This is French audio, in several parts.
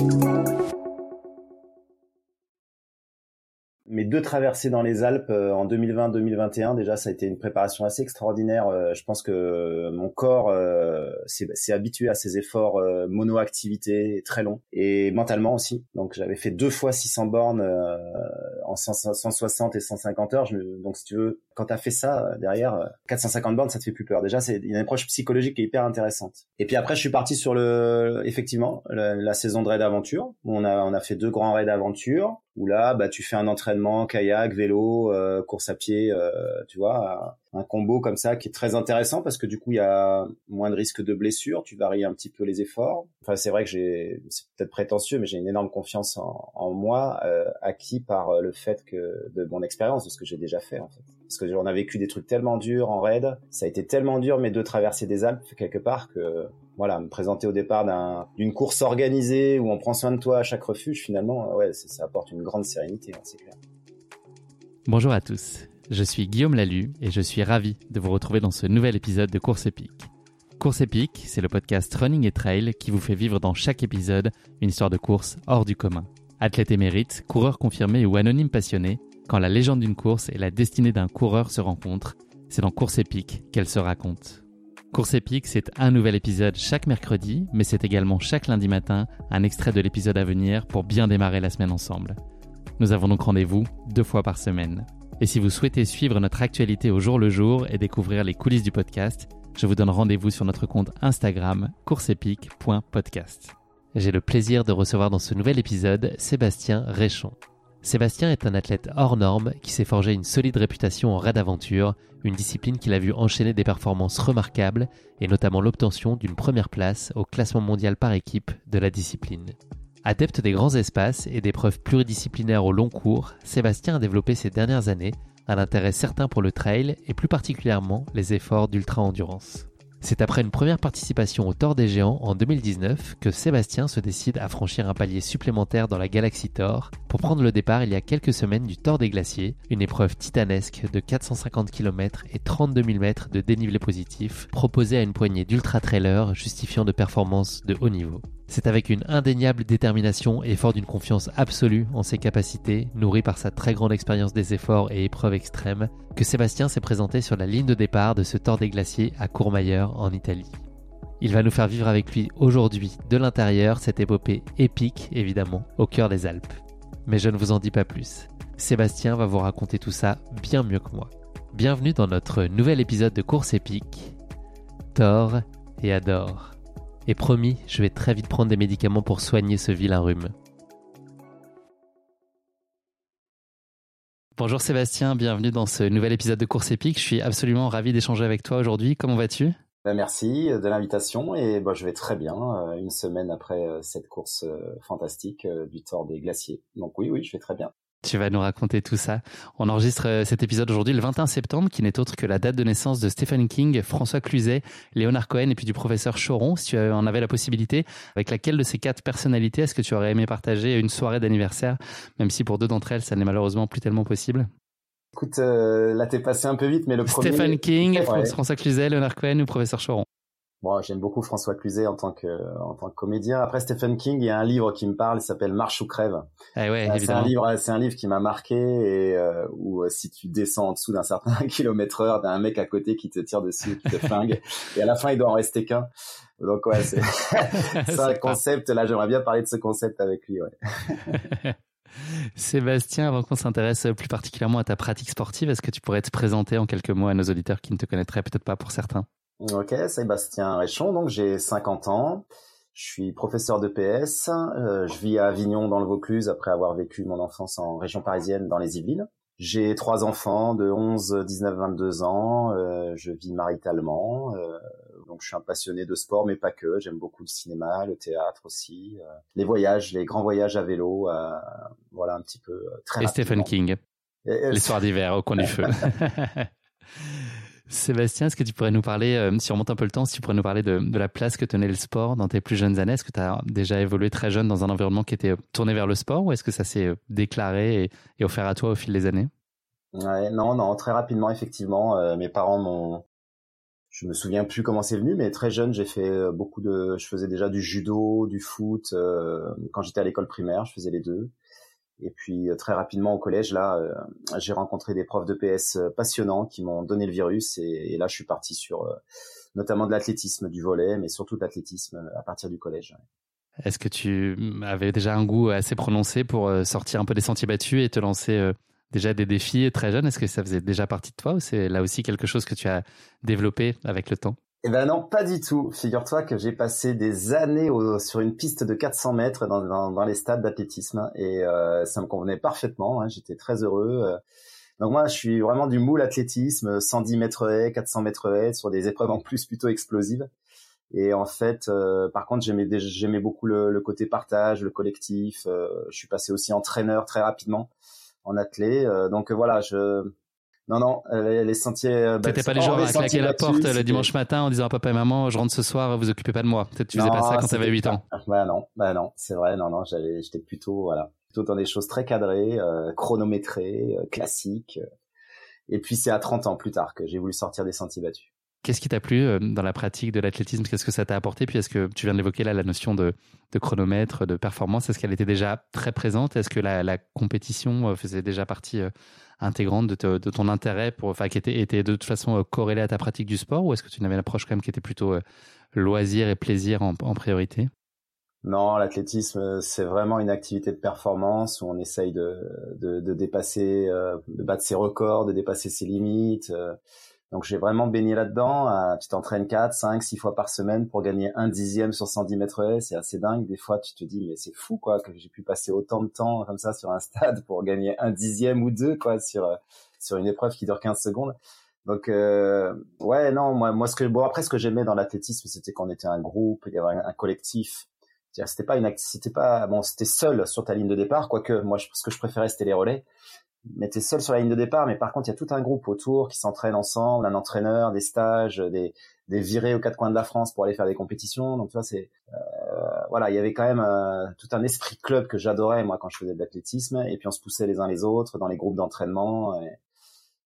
Música mes deux traversées dans les Alpes euh, en 2020-2021, déjà, ça a été une préparation assez extraordinaire. Euh, je pense que mon corps euh, s'est habitué à ces efforts monoactivité très longs et mentalement aussi. Donc, j'avais fait deux fois 600 bornes en 160 et 150 heures. donc, si tu veux, quand tu as fait ça derrière 450 bornes, ça te fait plus peur. Déjà, c'est une approche psychologique qui est hyper intéressante. Et puis après, je suis parti sur le, effectivement, la, saison de raid aventure. On a, on a fait deux grands raids d'aventure où là, bah, tu fais un entraînement kayak, vélo, euh, course à pied, euh, tu vois, un combo comme ça qui est très intéressant parce que du coup, il y a moins de risque de blessure, tu varies un petit peu les efforts. Enfin, c'est vrai que j'ai, c'est peut-être prétentieux, mais j'ai une énorme confiance en, en moi, euh, acquis par le fait que de mon expérience, de ce que j'ai déjà fait en fait. Parce que j'en a vécu des trucs tellement durs en raid, ça a été tellement dur mes deux traversées des Alpes quelque part que voilà, me présenter au départ d'une course organisée où on prend soin de toi à chaque refuge, finalement, ouais, ça, apporte une grande sérénité, hein, c'est clair. Bonjour à tous, je suis Guillaume Lalu et je suis ravi de vous retrouver dans ce nouvel épisode de Course épique. Course épique, c'est le podcast Running et Trail qui vous fait vivre dans chaque épisode une histoire de course hors du commun. Athlète émérite, coureur confirmé ou anonyme passionné, quand la légende d'une course et la destinée d'un coureur se rencontrent, c'est dans Course épique qu'elle se raconte. Course épique, c'est un nouvel épisode chaque mercredi, mais c'est également chaque lundi matin un extrait de l'épisode à venir pour bien démarrer la semaine ensemble. Nous avons donc rendez-vous deux fois par semaine. Et si vous souhaitez suivre notre actualité au jour le jour et découvrir les coulisses du podcast, je vous donne rendez-vous sur notre compte Instagram courseepique.podcast. J'ai le plaisir de recevoir dans ce nouvel épisode Sébastien Réchon. Sébastien est un athlète hors norme qui s'est forgé une solide réputation en raid aventure, une discipline qu'il a vu enchaîner des performances remarquables et notamment l'obtention d'une première place au classement mondial par équipe de la discipline. Adepte des grands espaces et d'épreuves pluridisciplinaires au long cours, Sébastien a développé ces dernières années un intérêt certain pour le trail et plus particulièrement les efforts d'ultra-endurance. C'est après une première participation au Tour des Géants en 2019 que Sébastien se décide à franchir un palier supplémentaire dans la galaxie Thor pour prendre le départ il y a quelques semaines du Tour des Glaciers, une épreuve titanesque de 450 km et 32 000 mètres de dénivelé positif proposée à une poignée d'ultra-trailers justifiant de performances de haut niveau. C'est avec une indéniable détermination et fort d'une confiance absolue en ses capacités, nourrie par sa très grande expérience des efforts et épreuves extrêmes, que Sébastien s'est présenté sur la ligne de départ de ce Tour des glaciers à Courmayeur en Italie. Il va nous faire vivre avec lui aujourd'hui, de l'intérieur, cette épopée épique, évidemment, au cœur des Alpes. Mais je ne vous en dis pas plus. Sébastien va vous raconter tout ça bien mieux que moi. Bienvenue dans notre nouvel épisode de Course épique. Thor et Adore. Et promis, je vais très vite prendre des médicaments pour soigner ce vilain rhume. Bonjour Sébastien, bienvenue dans ce nouvel épisode de Course épique. Je suis absolument ravi d'échanger avec toi aujourd'hui. Comment vas-tu? Ben, Merci de l'invitation et ben, je vais très bien euh, une semaine après euh, cette course euh, fantastique du Tour des Glaciers. Donc oui, oui, je vais très bien. Tu vas nous raconter tout ça. On enregistre euh, cet épisode aujourd'hui le 21 septembre, qui n'est autre que la date de naissance de Stephen King, François Cluzet, Léonard Cohen et puis du professeur Choron. Si tu en avais la possibilité, avec laquelle de ces quatre personnalités est-ce que tu aurais aimé partager une soirée d'anniversaire, même si pour deux d'entre elles, ça n'est malheureusement plus tellement possible Écoute, euh, là t'es passé un peu vite, mais le premier... Stephen King, François Cluzet, Léonard Cohen ou professeur Choron? Bon, j'aime beaucoup François Cluzet en tant que en tant que comédien. Après Stephen King, il y a un livre qui me parle, il s'appelle Marche ou crève. Eh ouais, euh, c'est un livre, c'est un livre qui m'a marqué et euh, où euh, si tu descends en dessous d'un certain kilomètre heure, t'as un mec à côté qui te tire dessus, qui te flingue, et à la fin il doit en rester qu'un. Donc ouais, c'est c'est un concept. Là, j'aimerais bien parler de ce concept avec lui. Ouais. Sébastien, avant qu'on s'intéresse plus particulièrement à ta pratique sportive, est-ce que tu pourrais te présenter en quelques mots à nos auditeurs qui ne te connaîtraient peut-être pas pour certains? Ok, Sébastien Réchon, donc j'ai 50 ans. Je suis professeur de PS. Euh, je vis à Avignon dans le Vaucluse après avoir vécu mon enfance en région parisienne dans les Yvelines. J'ai trois enfants de 11, 19, 22 ans. Euh, je vis maritalement. Euh, donc je suis un passionné de sport, mais pas que. J'aime beaucoup le cinéma, le théâtre aussi, euh, les voyages, les grands voyages à vélo. Euh, voilà un petit peu euh, très. Et Stephen King. Les soirs d'hiver au coin du feu. Sébastien, est-ce que tu pourrais nous parler, euh, si on monte un peu le temps, si tu pourrais nous parler de, la place que tenait le sport dans tes plus jeunes années? Est-ce que tu as déjà évolué très jeune dans un environnement qui était tourné vers le sport ou est-ce que ça s'est euh, déclaré et, offert à toi au fil des années? Non, non, très rapidement, effectivement. Euh, mes parents m'ont... Je me souviens plus comment c'est venu, mais très jeune, j'ai fait euh, beaucoup de... Je faisais déjà du judo, du foot. Euh, quand j'étais à l'école primaire, je faisais les deux. Et puis euh, très rapidement au collège, là, euh, j'ai rencontré des profs de PS euh, passionnants qui m'ont donné le virus. Et, là, je suis parti sur notamment de l'athlétisme, du volet, mais surtout de l'athlétisme à partir du collège. Est-ce que tu avais déjà un goût assez prononcé pour sortir un peu des sentiers battus et te lancer déjà des défis très jeunes? Est-ce que ça faisait déjà partie de toi ou c'est là aussi quelque chose que tu as développé avec le temps? Eh ben non, pas du tout. Figure-toi que j'ai passé des années au, sur une piste de 400 mètres dans, dans, dans les stades d'athlétisme et euh, ça me convenait parfaitement. Hein, J'étais très heureux. Euh. Donc moi, je suis vraiment du moule athlétisme, 110 mètres haies, 400 mètres haies, sur des épreuves en plus plutôt explosives. Et en fait, euh, par contre, j'aimais beaucoup le, le, côté partage, le collectif. Euh, je suis passé aussi entraîneur très rapidement en athlée. Euh, donc voilà, je non, non, les, sentiers. Euh, T'étais pas les gens à claquer la porte le dimanche matin en disant à papa et maman, je rentre ce soir, vous occupez pas de moi. Peut-être tu faisais pas ça quand t'avais 8 ans. Bah non, bah non, c'est vrai, non, non, j'avais, j'étais plutôt, voilà, plutôt dans des choses très cadrées, euh, chronométrées, euh, classiques. Et puis c'est à 30 ans plus tard que j'ai voulu sortir des sentiers battus. Qu'est-ce qui t'a plu euh, dans la pratique de l'athlétisme? Qu'est-ce que ça t'a apporté? Puis est-ce que tu viens d'évoquer là la notion de, chronomètre, de performance Est-ce qu'elle était déjà très présente? Est-ce que la, compétition euh, faisait déjà partie euh, intégrante de, ton intérêt enfin, qui était, de toute façon corrélée à ta pratique du sport Ou est-ce que tu n'avais une approche quand même qui était plutôt loisir et plaisir en, priorité? Non, l'athlétisme, c'est vraiment une activité de performance où on essaye de dépasser, de battre ses records, de dépasser ses limites. Donc j'ai vraiment baigné là-dedans. Tu t'entraînes 4, 5, 6 fois par semaine pour gagner un dixième sur 110 mètres haies. C'est assez dingue. Des fois, tu te dis, mais c'est fou quoi que j'ai pu passer autant de temps comme ça sur un stade pour gagner un dixième ou deux quoi sur euh, sur une épreuve qui dure 15 secondes. Donc euh, ouais, non, moi, moi ce que bon après ce que j'aimais dans l'athlétisme, c'était qu'on était un groupe, il y avait un, un collectif. C'était pas une, c'était pas bon, c'était seul sur ta ligne de départ, quoique moi ce que je préférais c'était les relais mais t'es seul sur la ligne de départ. Mais par contre, il y a tout un groupe autour qui s'entraîne ensemble, un entraîneur, des stages, des, des virées aux quatre coins de la France pour aller faire des compétitions. Donc tu vois, c'est euh, voilà, il y avait quand même euh, tout un esprit club que j'adorais moi quand je faisais de l'athlétisme. Et puis on se poussait les uns les autres dans les groupes d'entraînement.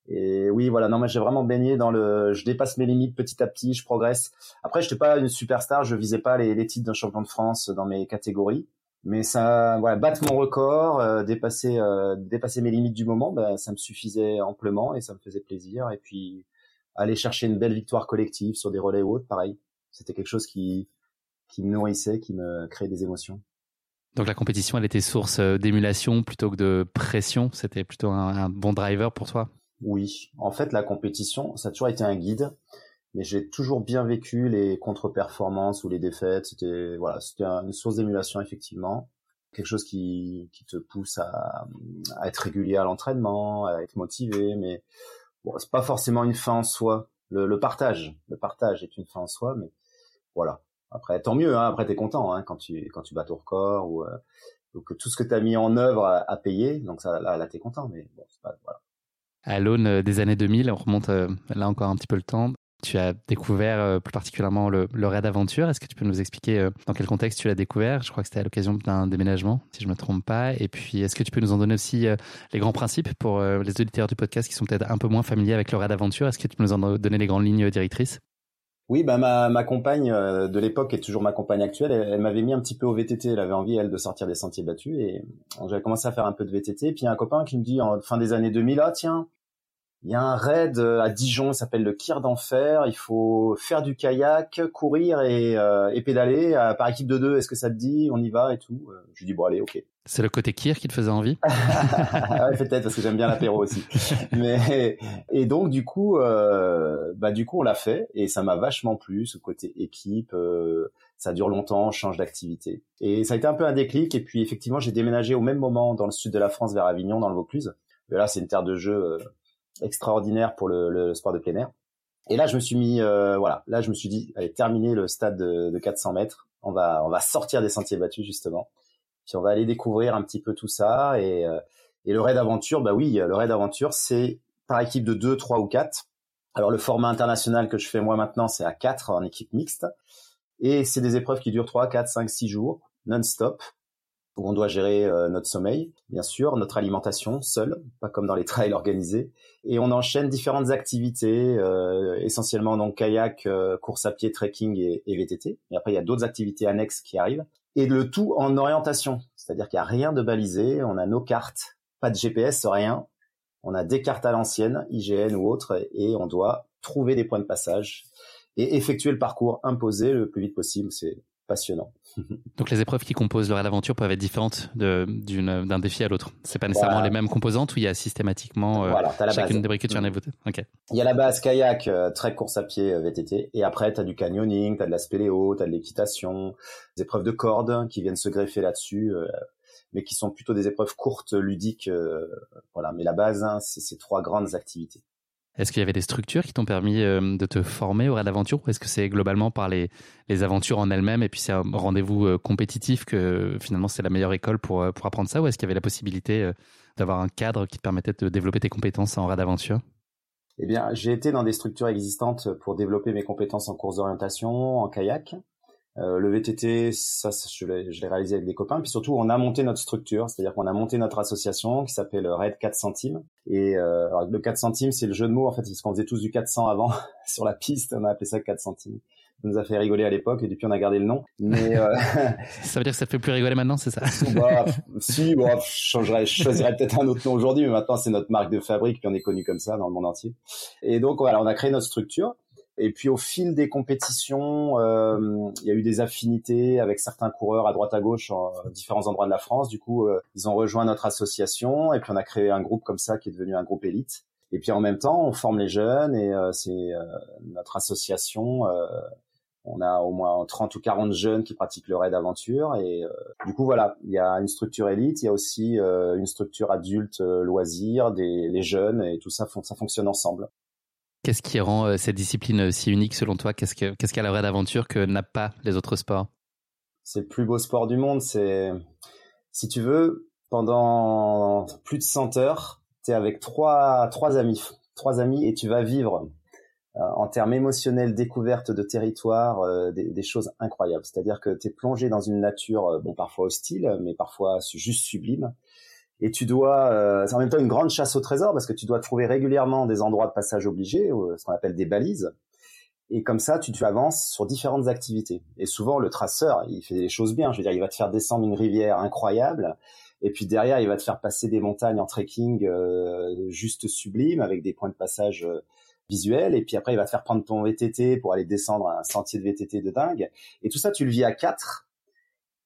Et, oui, voilà, non, moi j'ai vraiment baigné dans le, je dépasse mes limites petit à petit, je progresse. Après, je n'étais pas une superstar, je visais pas les, les titres d'un champion de France dans mes catégories mais ça voilà battre mon record euh, dépasser euh, dépasser mes limites du moment ben ça me suffisait amplement et ça me faisait plaisir. Et puis aller chercher une belle victoire collective sur des relais ou autres pareil. C'était quelque chose qui qui me nourrissait qui me créait des émotions. Donc la compétition elle était source euh, d'émulation plutôt que de pression. C'était plutôt un, un bon driver pour toi? Oui. En fait la compétition ça a toujours été un guide mais j'ai toujours bien vécu les contre-performances ou les défaites. C'était voilà, c'était une source d'émulation effectivement, quelque chose qui qui te pousse à, à être régulier à l'entraînement, à être motivé. Mais bon, c'est pas forcément une fin en soi. Le, le, partage, le partage est une fin en soi, mais voilà. Après, tant mieux. Hein, après, t'es content hein, quand tu quand tu bats ton record ou euh, donc tout ce que tu as mis en œuvre à, à payer. Donc ça, là, là t'es content. Mais bon, c'est pas voilà à l'aune des années 2000, on remonte euh, là encore un petit peu le temps. Tu as découvert euh, plus particulièrement le, le raid aventure. Est-ce que tu peux nous expliquer euh, dans quel contexte tu l'as découvert? Je crois que c'était à l'occasion d'un déménagement, si je me trompe pas. Et puis, est-ce que tu peux nous en donner aussi euh, les grands principes pour les auditeurs du podcast qui sont peut-être un peu moins familiers avec le raid aventure? Est-ce que tu peux nous en donner les grandes lignes directrices? Oui, bah ma, ma compagne de l'époque est toujours ma compagne actuelle. Elle, m'avait mis un petit peu au VTT. Elle avait envie elle de sortir des sentiers battus et j'avais commencé à faire un peu de VTT. Puis il y a un copain qui me dit en fin des années 2000, ah tiens, il y a un raid euh, à Dijon, il s'appelle le Kir d'enfer. Il faut faire du kayak, courir et, euh, et pédaler euh, par équipe de deux. Est-ce que ça te dit? On y va et tout? Je lui dis bon allez, ok. C'est le côté kir qui te faisait envie? Ouais, Peut-être parce que j'aime bien l'apéro aussi. Mais et donc du coup, euh, bah du coup on l'a fait et ça m'a vachement plu ce côté équipe. Euh, ça dure longtemps, on change d'activité et ça a été un peu un déclic. Et puis effectivement j'ai déménagé au même moment dans le sud de la France vers Avignon dans le Vaucluse. Et là c'est une terre de jeu euh, extraordinaire pour le, le, sport de plein air. Et là je me suis mis, euh, voilà, là je me suis dit allez terminer le stade de, de 400 mètres. On va on va sortir des sentiers battus justement puis on va aller découvrir un petit peu tout ça. Et, euh, et le raid aventure, bah oui, le raid aventure, c'est par équipe de 2, 3 ou 4. Alors le format international que je fais moi maintenant, c'est à 4 en équipe mixte. Et c'est des épreuves qui durent 3, 4, 5, 6 jours, non-stop, où on doit gérer euh, notre sommeil, bien sûr, notre alimentation seul, pas comme dans les trails organisés. Et on enchaîne différentes activités, euh, essentiellement donc kayak, course à pied, trekking et, et VTT. Et après, il y a d'autres activités annexes qui arrivent et le tout en orientation. C'est-à-dire qu'il n'y a rien de balisé, on a nos cartes, pas de GPS, rien. On a des cartes à l'ancienne, IGN ou autre, et on doit trouver des points de passage et effectuer le parcours imposé le plus vite possible. C'est passionnant. Donc les épreuves qui composent le raid d'aventure peuvent être différentes d'un défi à l'autre. C'est pas nécessairement les mêmes composantes où il y a systématiquement euh, chacune des briques que tu en as mm. Okay. Il y a la base kayak, euh, très course à pied euh, VTT, et après tu as du canyoning, tu as de la spéléo, tu as de l'équitation, des épreuves de cordes qui viennent se greffer là-dessus, mais qui sont plutôt des épreuves courtes, ludiques. voilà, mais la base, hein, c'est ces trois grandes activités. Est-ce qu'il y avait des structures qui t'ont permis euh, de te former au raid d'aventure ou est-ce que c'est globalement par les, aventures en elles-mêmes et puis c'est un rendez-vous euh, compétitif que finalement c'est la meilleure école pour, euh, pour apprendre ça ou est-ce qu'il y avait la possibilité d'avoir un cadre qui te permettait de développer tes compétences en raid d'aventure? Eh bien, j'ai été dans des structures existantes pour développer mes compétences en course d'orientation, en kayak. Euh, le VTT, ça, je l'ai réalisé avec des copains. Puis surtout, on a monté notre structure, c'est-à-dire qu'on a monté notre association qui s'appelle Red 4 centimes. Et euh, le 4 centimes, c'est le jeu de mots en fait, parce qu'on faisait tous du 400 avant sur la piste, on a appelé ça 4 centimes. Ça nous a fait rigoler à l'époque et depuis on a gardé le nom. Mais euh... ça veut dire que ça fait plus rigoler maintenant, c'est ça? Bah, Si, bon, je changerais, je choisirais peut-être un autre nom aujourd'hui, mais maintenant c'est notre marque de fabrique puis on est connu comme ça dans le monde entier. Et donc voilà, on a créé notre structure. Et puis au fil des compétitions, euh, il y a eu des affinités avec certains coureurs à droite à gauche en différents endroits de la France. Du coup, euh, ils ont rejoint notre association et puis on a créé un groupe comme ça qui est devenu un groupe élite. Et puis en même temps, on forme les jeunes et euh, c'est notre association. on a au moins 30 ou 40 jeunes qui pratiquent le raid aventure et du coup voilà, il y a une structure élite, il y a aussi une structure adulte loisirs, des les jeunes et tout ça ça fonctionne ensemble. Qu'est-ce qui rend euh, cette discipline euh, si unique selon toi? Qu'est-ce qu'elle qu a la d'aventure que n'a pas les autres sports? C'est le plus beau sport du monde. C'est, si tu veux, pendant plus de 100 heures, tu es avec trois, amis, trois amis, et tu vas vivre euh, en termes émotionnels, découverte de territoire, des, des, choses incroyables. C'est-à-dire que tu es plongé dans une nature, bon parfois hostile, mais parfois juste sublime et tu dois, euh, c'est en même temps une grande chasse au trésor parce que tu dois trouver régulièrement des endroits de passage obligés, ce qu'on appelle des balises. Et comme ça, tu, tu avances sur différentes activités. Et souvent, le traceur, il fait des choses bien. Je veux dire, il va te faire descendre une rivière incroyable. Et puis derrière, il va te faire passer des montagnes en trekking euh, juste sublimes avec des points de passage euh, visuels. Et puis après, il va te faire prendre ton VTT pour aller descendre un sentier de VTT de dingue. Et tout ça, tu le vis à quatre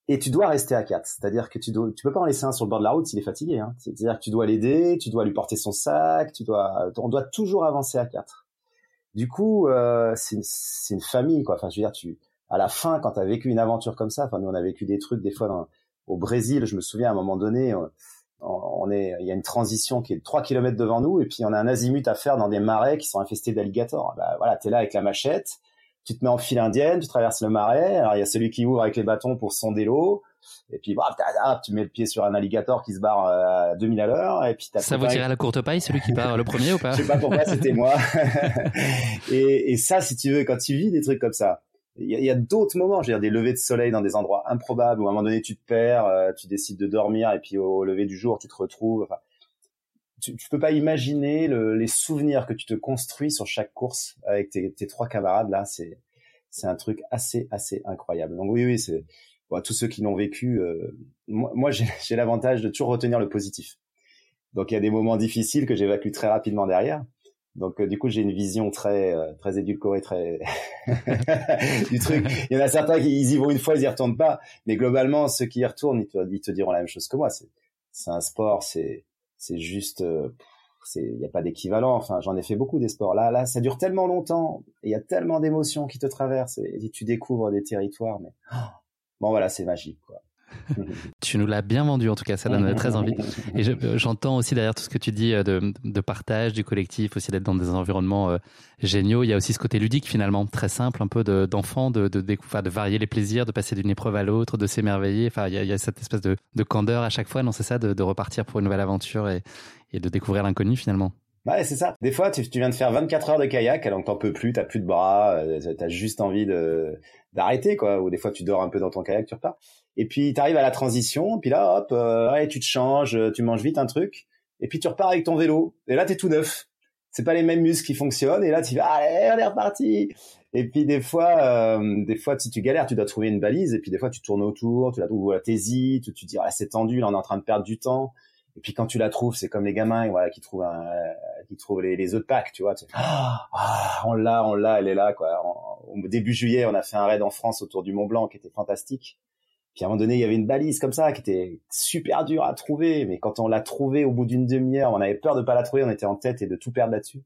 et tu dois rester à quatre. C'est-à-dire que tu dois, tu peux pas en laisser un sur le bord de la route s'il est fatigué. Hein. C'est-à-dire que tu dois l'aider, tu dois lui porter son sac, tu dois, on doit toujours avancer à quatre. Du coup, euh, c'est une, famille, quoi. Enfin, je veux dire, tu, à la fin, quand tu as vécu une aventure comme ça, enfin, nous on a vécu des trucs des fois dans, au Brésil. Je me souviens à un moment donné, on, est, il y a une transition qui est trois kilomètres devant nous, et puis on a un azimut à faire dans des marais qui sont infestés d'alligators. Bah, voilà, t'es là avec la machette tu te mets en file indienne, tu traverses le marais. Alors il y a celui qui ouvre avec les bâtons pour sonder l'eau. Et puis bah, tu mets le pied sur un alligator qui se barre euh, à 2000 à l'heure. Et puis ça vous tire à la courte paille, celui qui part le premier ou pas? Je sais pas pourquoi, c'était moi. et, et, ça, si tu veux, quand tu vis des trucs comme ça, il y a, a d'autres moments, je veux dire des levées de soleil dans des endroits improbables où à un moment donné tu te perds, euh, tu décides de dormir et puis au, lever du jour tu te retrouves. Enfin, tu, tu peux pas imaginer le, les souvenirs que tu te construis sur chaque course avec tes, trois camarades là. C'est un truc assez assez incroyable. Donc oui oui c'est tous ceux qui l'ont vécu. Euh, moi, j'ai l'avantage de toujours retenir le positif. Donc il y a des moments difficiles que j'évacue très rapidement derrière. Donc du coup, j'ai une vision très très édulcorée, très du truc. Il y en a certains qui ils y vont une fois, ils y retournent pas, mais globalement, ceux qui y retournent, ils te, diront la même chose que moi. C'est un sport, c'est c'est juste il n'y a pas d'équivalent. Enfin, j'en ai fait beaucoup des sports. Là, là, ça dure tellement longtemps. Il y a tellement d'émotions qui te traversent et, tu découvres des territoires. Mais bon, voilà, c'est magique, quoi. tu nous l'as bien vendu en tout cas, ça donne très envie. Et j'entends aussi derrière tout ce que tu dis euh, de, partage, du collectif, aussi d'être dans des environnements euh, géniaux. Il y a aussi ce côté ludique finalement, très simple, un peu d'enfant, de, de, de, de, varier les plaisirs, de passer d'une épreuve à l'autre, de s'émerveiller. Enfin, il y, a, cette espèce de, de candeur à chaque fois, non c'est ça, de, repartir pour une nouvelle aventure et de découvrir l'inconnu finalement. Ouais, c'est ça. Des fois, tu, tu, viens de faire 24 heures de kayak, alors que t'en peux plus, t'as plus de bras, euh, t'as juste envie de d'arrêter, quoi. Ou des fois, tu dors un peu dans ton kayak, tu repars. Et puis, t'arrives à la transition, puis là, hop, euh, ouais, tu te changes, tu manges vite un truc, et puis tu repars avec ton vélo. Et là, t'es tout neuf. C'est pas les mêmes muscles qui fonctionnent, et là, tu vas, allez, on est reparti. Et puis des fois, euh, des fois, si tu galères, tu dois trouver une balise, et puis des fois, tu tournes autour, tu la trouves, voilà, t'hésites, tu, tu dis, ah, c'est tendu, là, on est en train de perdre du temps. Et puis quand tu la trouves, c'est comme les gamins, voilà, qui trouvent un, qui trouvent les, les autres packs, tu vois. Tu ah, on l'a, on l'a, elle est là, quoi. au début juillet, on a fait un raid en France autour du Mont Blanc qui était fantastique. Puis à un moment donné, il y avait une balise comme ça qui était super dure à trouver, mais quand on l'a trouvée au bout d'une demi-heure, on avait peur de pas la trouver, on était en tête et de tout perdre là-dessus.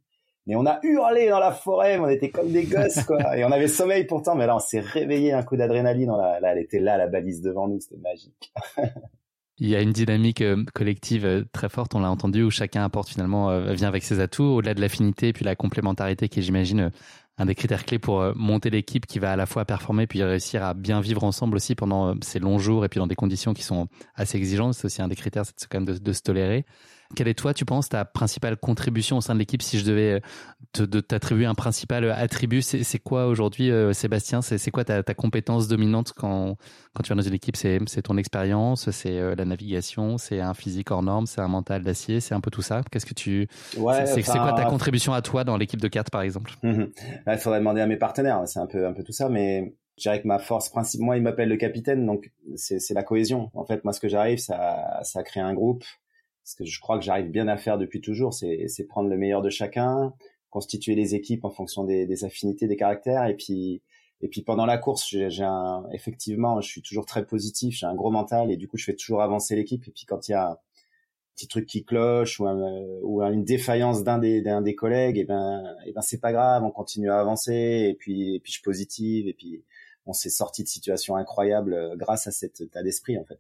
Mais on a hurlé dans la forêt, on était comme des gosses, quoi. Et on avait sommeil pourtant, mais là, on s'est réveillé un coup d'adrénaline. Là, elle était là, la balise devant nous, c'était magique. il y a une dynamique euh, collective euh, très forte, on l'a entendu, où chacun apporte finalement, euh, vient avec ses atouts, au-delà de l'affinité et puis la complémentarité qui est, j'imagine, un des critères clés pour monter l'équipe qui va à la fois performer puis réussir à bien vivre ensemble aussi pendant ces longs jours et puis dans des conditions qui sont assez exigeantes. C'est aussi un des critères, c'est quand même de, de se tolérer. Quelle est toi, tu penses, ta principale contribution au sein de l'équipe Si je devais te, t'attribuer un principal attribut, c'est, quoi aujourd'hui, euh, Sébastien? C'est, quoi ta, compétence dominante quand, quand tu viens dans une équipe? C'est, ton expérience, c'est euh, la navigation, c'est un physique hors norme, c'est un mental d'acier, c'est un peu tout ça. Qu'est-ce que tu c'est, quoi ta contribution à toi dans l'équipe de 4 par exemple? Il faudrait demander à mes partenaires. C'est un peu un peu tout ça, mais je dirais que ma force principale, moi, il m'appelle le capitaine, donc c'est, la cohésion. En fait, moi, ce que j'arrive, ça, ça crée un groupe ce que je crois que j'arrive bien à faire depuis toujours, c'est prendre le meilleur de chacun, constituer les équipes en fonction des, des affinités, des caractères, et puis et puis pendant la course, j'ai un effectivement, je suis toujours très positif, j'ai un gros mental, et du coup, je fais toujours avancer l'équipe. Et puis quand il y a un petit truc qui cloche ou, ou une défaillance d'un des d'un des collègues, et ben et ben c'est pas grave, on continue à avancer, et puis et puis je positive, et puis on s'est sorti de situations incroyables euh, grâce à cet état d'esprit en fait.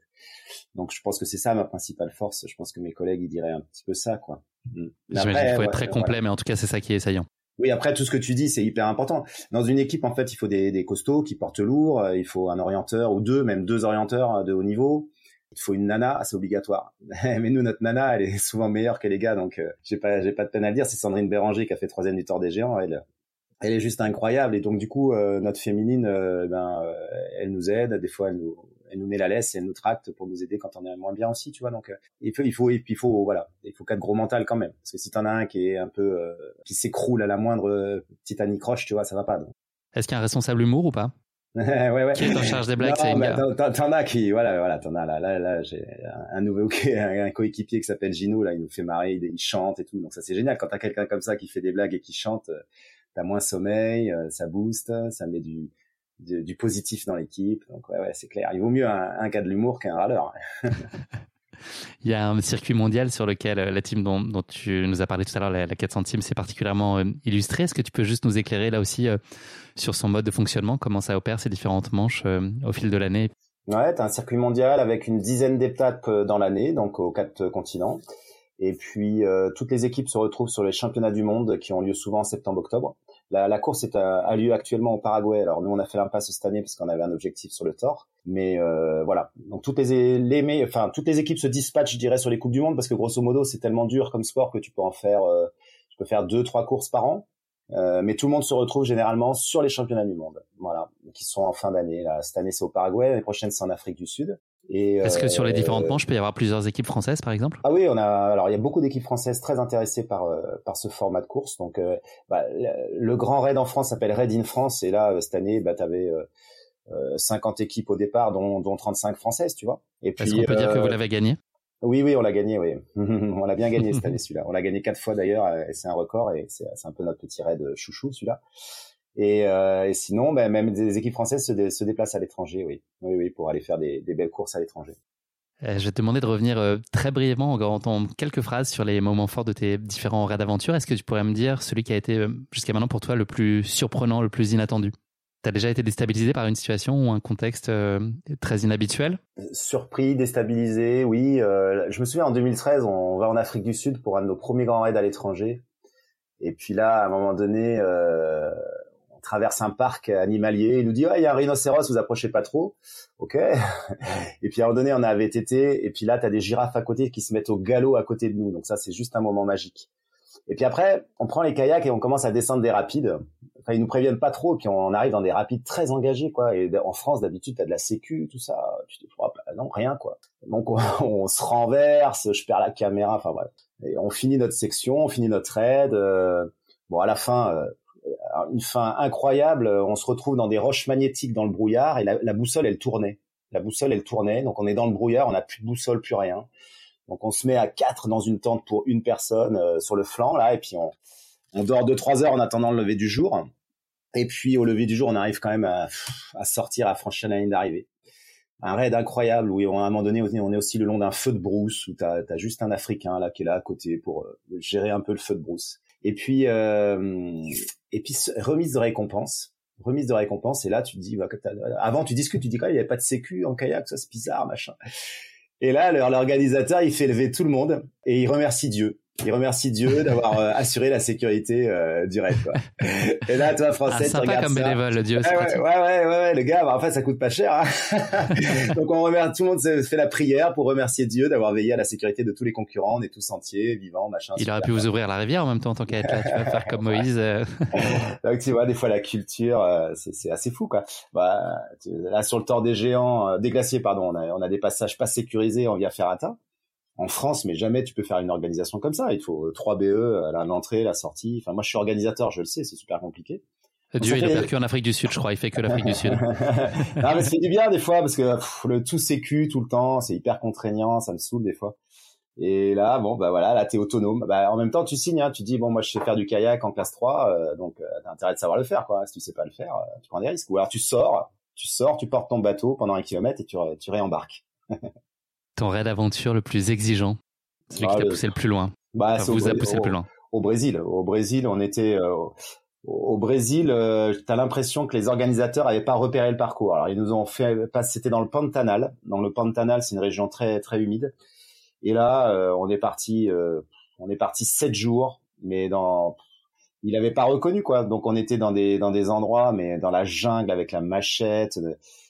Donc je pense que c'est ça ma principale force. Je pense que mes collègues ils diraient un petit peu ça quoi. Mm. J'imagine qu'il faut être très complet, mais en tout cas c'est ça qui est saillant. Oui, après tout ce que tu dis, c'est hyper important. Dans une équipe, en fait, il faut des, des costauds qui portent lourd. Euh, il faut un orienteur ou deux, même deux orienteurs euh, de haut niveau. Il faut une nana, c'est obligatoire. Mais nous, notre nana, elle est souvent meilleure que les gars, donc j'ai pas, j'ai pas de peine à le dire. C'est Sandrine Béranger qui a fait troisième du Tour des Géants. Elle, elle est juste incroyable. Et donc du coup euh, notre féminine euh, ben euh, elle nous aide. Des fois elle nous elle nous met la laisse et elle nous tracte pour nous aider quand on est moins bien aussi tu vois. Donc il faut il faut et puis il faut voilà. Il faut quatre gros mental quand même. Parce que si t'en as un qui est un peu qui s'écroule à la moindre petite anicroche tu vois ça va pas est-ce qu'il y a un responsable humour ou pas? Ouais, ouais. Qui est en charge des blagues, c'est T'en as qui, voilà, voilà, t'en as là, là, là, j'ai un nouveau, un coéquipier qui s'appelle Gino, là, il nous fait marrer, il, chante et tout, donc ça c'est génial. Quand t'as quelqu'un comme ça qui fait des blagues et qui chante, t'as moins sommeil, euh, ça booste, ça met du, du, positif dans l'équipe. Donc ouais, ouais c'est clair. Il vaut mieux un, un cas de l'humour qu'un râleur. Il y a un circuit mondial sur lequel euh, la team dont, dont tu nous as parlé tout à l'heure, la, 400 team, c'est particulièrement euh, illustré. Est-ce que tu peux juste nous éclairer là aussi sur son mode de fonctionnement, comment ça opère ces différentes manches au fil de l'année? Ouais, t'as un circuit mondial avec une dizaine d'étapes dans l'année, donc aux quatre continents. Et puis euh, toutes les équipes se retrouvent sur les championnats du monde qui ont lieu souvent en septembre-octobre. La, la, course est à, a lieu actuellement au Paraguay. Alors nous on a fait l'impasse cette année parce qu'on avait un objectif sur le Thor. Mais euh, voilà. Donc toutes les, les enfin toutes les équipes se dispatchent, je dirais, sur les coupes du monde parce que grosso modo c'est tellement dur comme sport que tu peux en faire, euh, tu peux faire deux trois courses par an. Euh, mais tout le monde se retrouve généralement sur les championnats du monde, voilà, qui sont en fin d'année. Cette année c'est au Paraguay, l'année prochaine c'est en Afrique du Sud. Est-ce que sur les différentes manches, il peut y avoir plusieurs équipes françaises, par exemple? Ah oui, on a. Alors, il y a beaucoup d'équipes françaises très intéressées par euh, par ce format de course. Donc, euh, bah, le, grand raid en France s'appelle Raid in France, et là, cette année, bah, tu avais euh, 50 équipes au départ, dont, dont 35 françaises, tu vois. Et puis, Est-ce qu'on peut dire que vous l'avez gagné? Oui, oui, on l'a gagné, oui. on l'a bien gagné cette année, celui-là. On l'a gagné quatre fois d'ailleurs, et c'est un record, et c'est un peu notre petit raid chouchou, celui-là. Et, euh, et, sinon, ben, même des équipes françaises se, se déplacent à l'étranger, oui. Oui, oui, pour aller faire des, des belles courses à l'étranger. Euh, je vais te demander de revenir euh, très brièvement, en quelques phrases, sur les moments forts de tes différents raids d'aventure. Est-ce que tu pourrais me dire celui qui a été jusqu'à maintenant pour toi le plus surprenant, le plus inattendu? Tu as déjà été déstabilisé par une situation ou un contexte très inhabituel? Surpris, déstabilisé, oui. je me souviens en 2013, on va en Afrique du Sud pour un de nos premiers grands raids à l'étranger. Et puis là, à un moment donné, euh, traverse un parc animalier, il nous dit il y a un rhinocéros, vous approchez pas trop. OK. et puis à un moment donné, on a un VTT et puis là tu as des girafes à côté qui se mettent au galop à côté de nous. Donc ça c'est juste un moment magique. Et puis après, on prend les kayaks et on commence à descendre des rapides. Enfin, ils nous préviennent pas trop, puis on arrive dans des rapides très engagés, quoi. Et en France, d'habitude, t'as de la sécu, tout ça. Tu te dis, bah, non, rien, quoi. Donc, on, se renverse, je perds la caméra, enfin bref. Et on finit notre section, on finit notre raid. Euh, bon, à la fin, euh, une fin incroyable. On se retrouve dans des roches magnétiques dans le brouillard et la, boussole, elle tournait. La boussole, elle tournait. Donc on est dans le brouillard, on n'a plus de boussole, plus rien. Donc on se met à quatre dans une tente pour une personne euh, sur le flanc là, et puis on, on dort deux trois heures en attendant le lever du jour. Et puis au lever du jour, on arrive quand même à, sortir, à franchir la ligne d'arrivée. Un raid incroyable où à un moment donné, on est aussi le long d'un feu de brousse où t'as as juste un Africain là qui est là à côté pour euh, gérer un peu le feu de brousse. Et puis, euh, et puis remise de récompense, remise de récompense. Et là, tu dis, bah, avant, tu discutes, tu dis, quoi, il n'y avait pas de sécu en kayak, ça c'est bizarre, machin. Et là, l'organisateur, il fait lever tout le monde et il remercie Dieu il remercie Dieu d'avoir euh, assuré la sécurité euh, du raid. Quoi. Et là, toi, français, ah, tu regardes comme bénévole, Dieu. Ouais, ouais, ouais, ouais, le gars, bah, en fait, ça coûte pas cher. Hein. Donc, on remercie, tout le monde fait la prière pour remercier Dieu d'avoir veillé à la sécurité de tous les concurrents. On est tous entiers, vivants, machin. Il aurait pu vous ouvrir la rivière en même temps, en tant qu'être là. Tu vas faire comme Moïse. Euh. Donc, tu vois, des fois, la culture, c'est assez fou, quoi. Bah, là, sur le tort des géants, des glaciers, pardon, on a, on a des passages pas sécurisés en via ferrata en France, mais jamais tu peux faire une organisation comme ça. Il faut 3 BE, l'entrée, la sortie. Enfin, moi, je suis organisateur, je le sais, c'est super compliqué. Dieu, il fait... que en Afrique du Sud, je crois. Il fait que l'Afrique du Sud. non, mais c'est du bien des fois parce que le tout sécu tout le temps, c'est hyper contraignant, ça me saoule des fois. Et là, bon, bah voilà, là, t'es autonome. Bah, en même temps, tu signes, hein, tu dis, bon, moi, je sais faire du kayak en classe 3, euh, donc euh, t'as intérêt de savoir le faire, quoi. Si tu sais pas le faire, euh, tu prends des risques. Ou alors tu sors, tu sors, tu portes ton bateau pendant un kilomètre et tu, tu réembarques. ton raid d'aventure le plus exigeant Celui qui t'a poussé le plus loin bah, vous a poussé le plus loin Au Brésil. Au Brésil, on était... Euh, au Brésil, euh, tu as l'impression que les organisateurs n'avaient pas repéré le parcours. Alors ils nous ont fait c'était dans le Pantanal. Dans le Pantanal, c'est une région très très humide. Et là, euh, on est parti on est parti sept jours, mais dans il avait pas reconnu quoi. Donc on était dans des dans des endroits, mais dans la jungle avec la machette,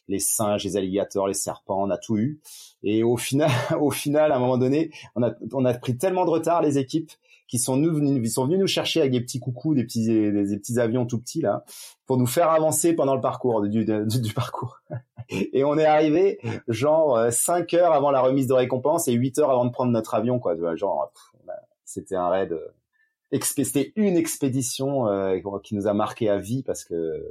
les singes, les alligators, les serpents, on a tout eu. Et au final, au final, à un moment donné, on a, on a pris tellement de retard, les équipes, qui sont nous ils sont venus nous chercher avec des petits coucous, des petits, des, petits avions tout petits là, pour nous faire avancer pendant le parcours du, du, parcours. Et on est arrivé genre 5 heures avant la remise de récompense et 8 heures avant de prendre notre avion quoi. Genre, c'était un raid. C'était une expédition euh, qui nous a marqué à vie parce que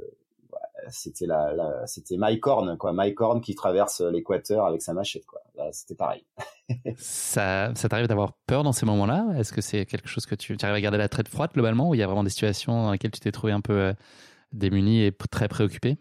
c'était la, la c'était Mike Horn quoi, Mike Horn qui traverse l'équateur avec sa machette quoi. c'était pareil. ça, ça t'arrive d'avoir peur dans ces moments-là? Est-ce que c'est quelque chose que tu, tu arrives à garder la tête froide globalement, ou il y a vraiment des situations dans lesquelles tu t'es trouvé un peu euh, démuni et très préoccupé?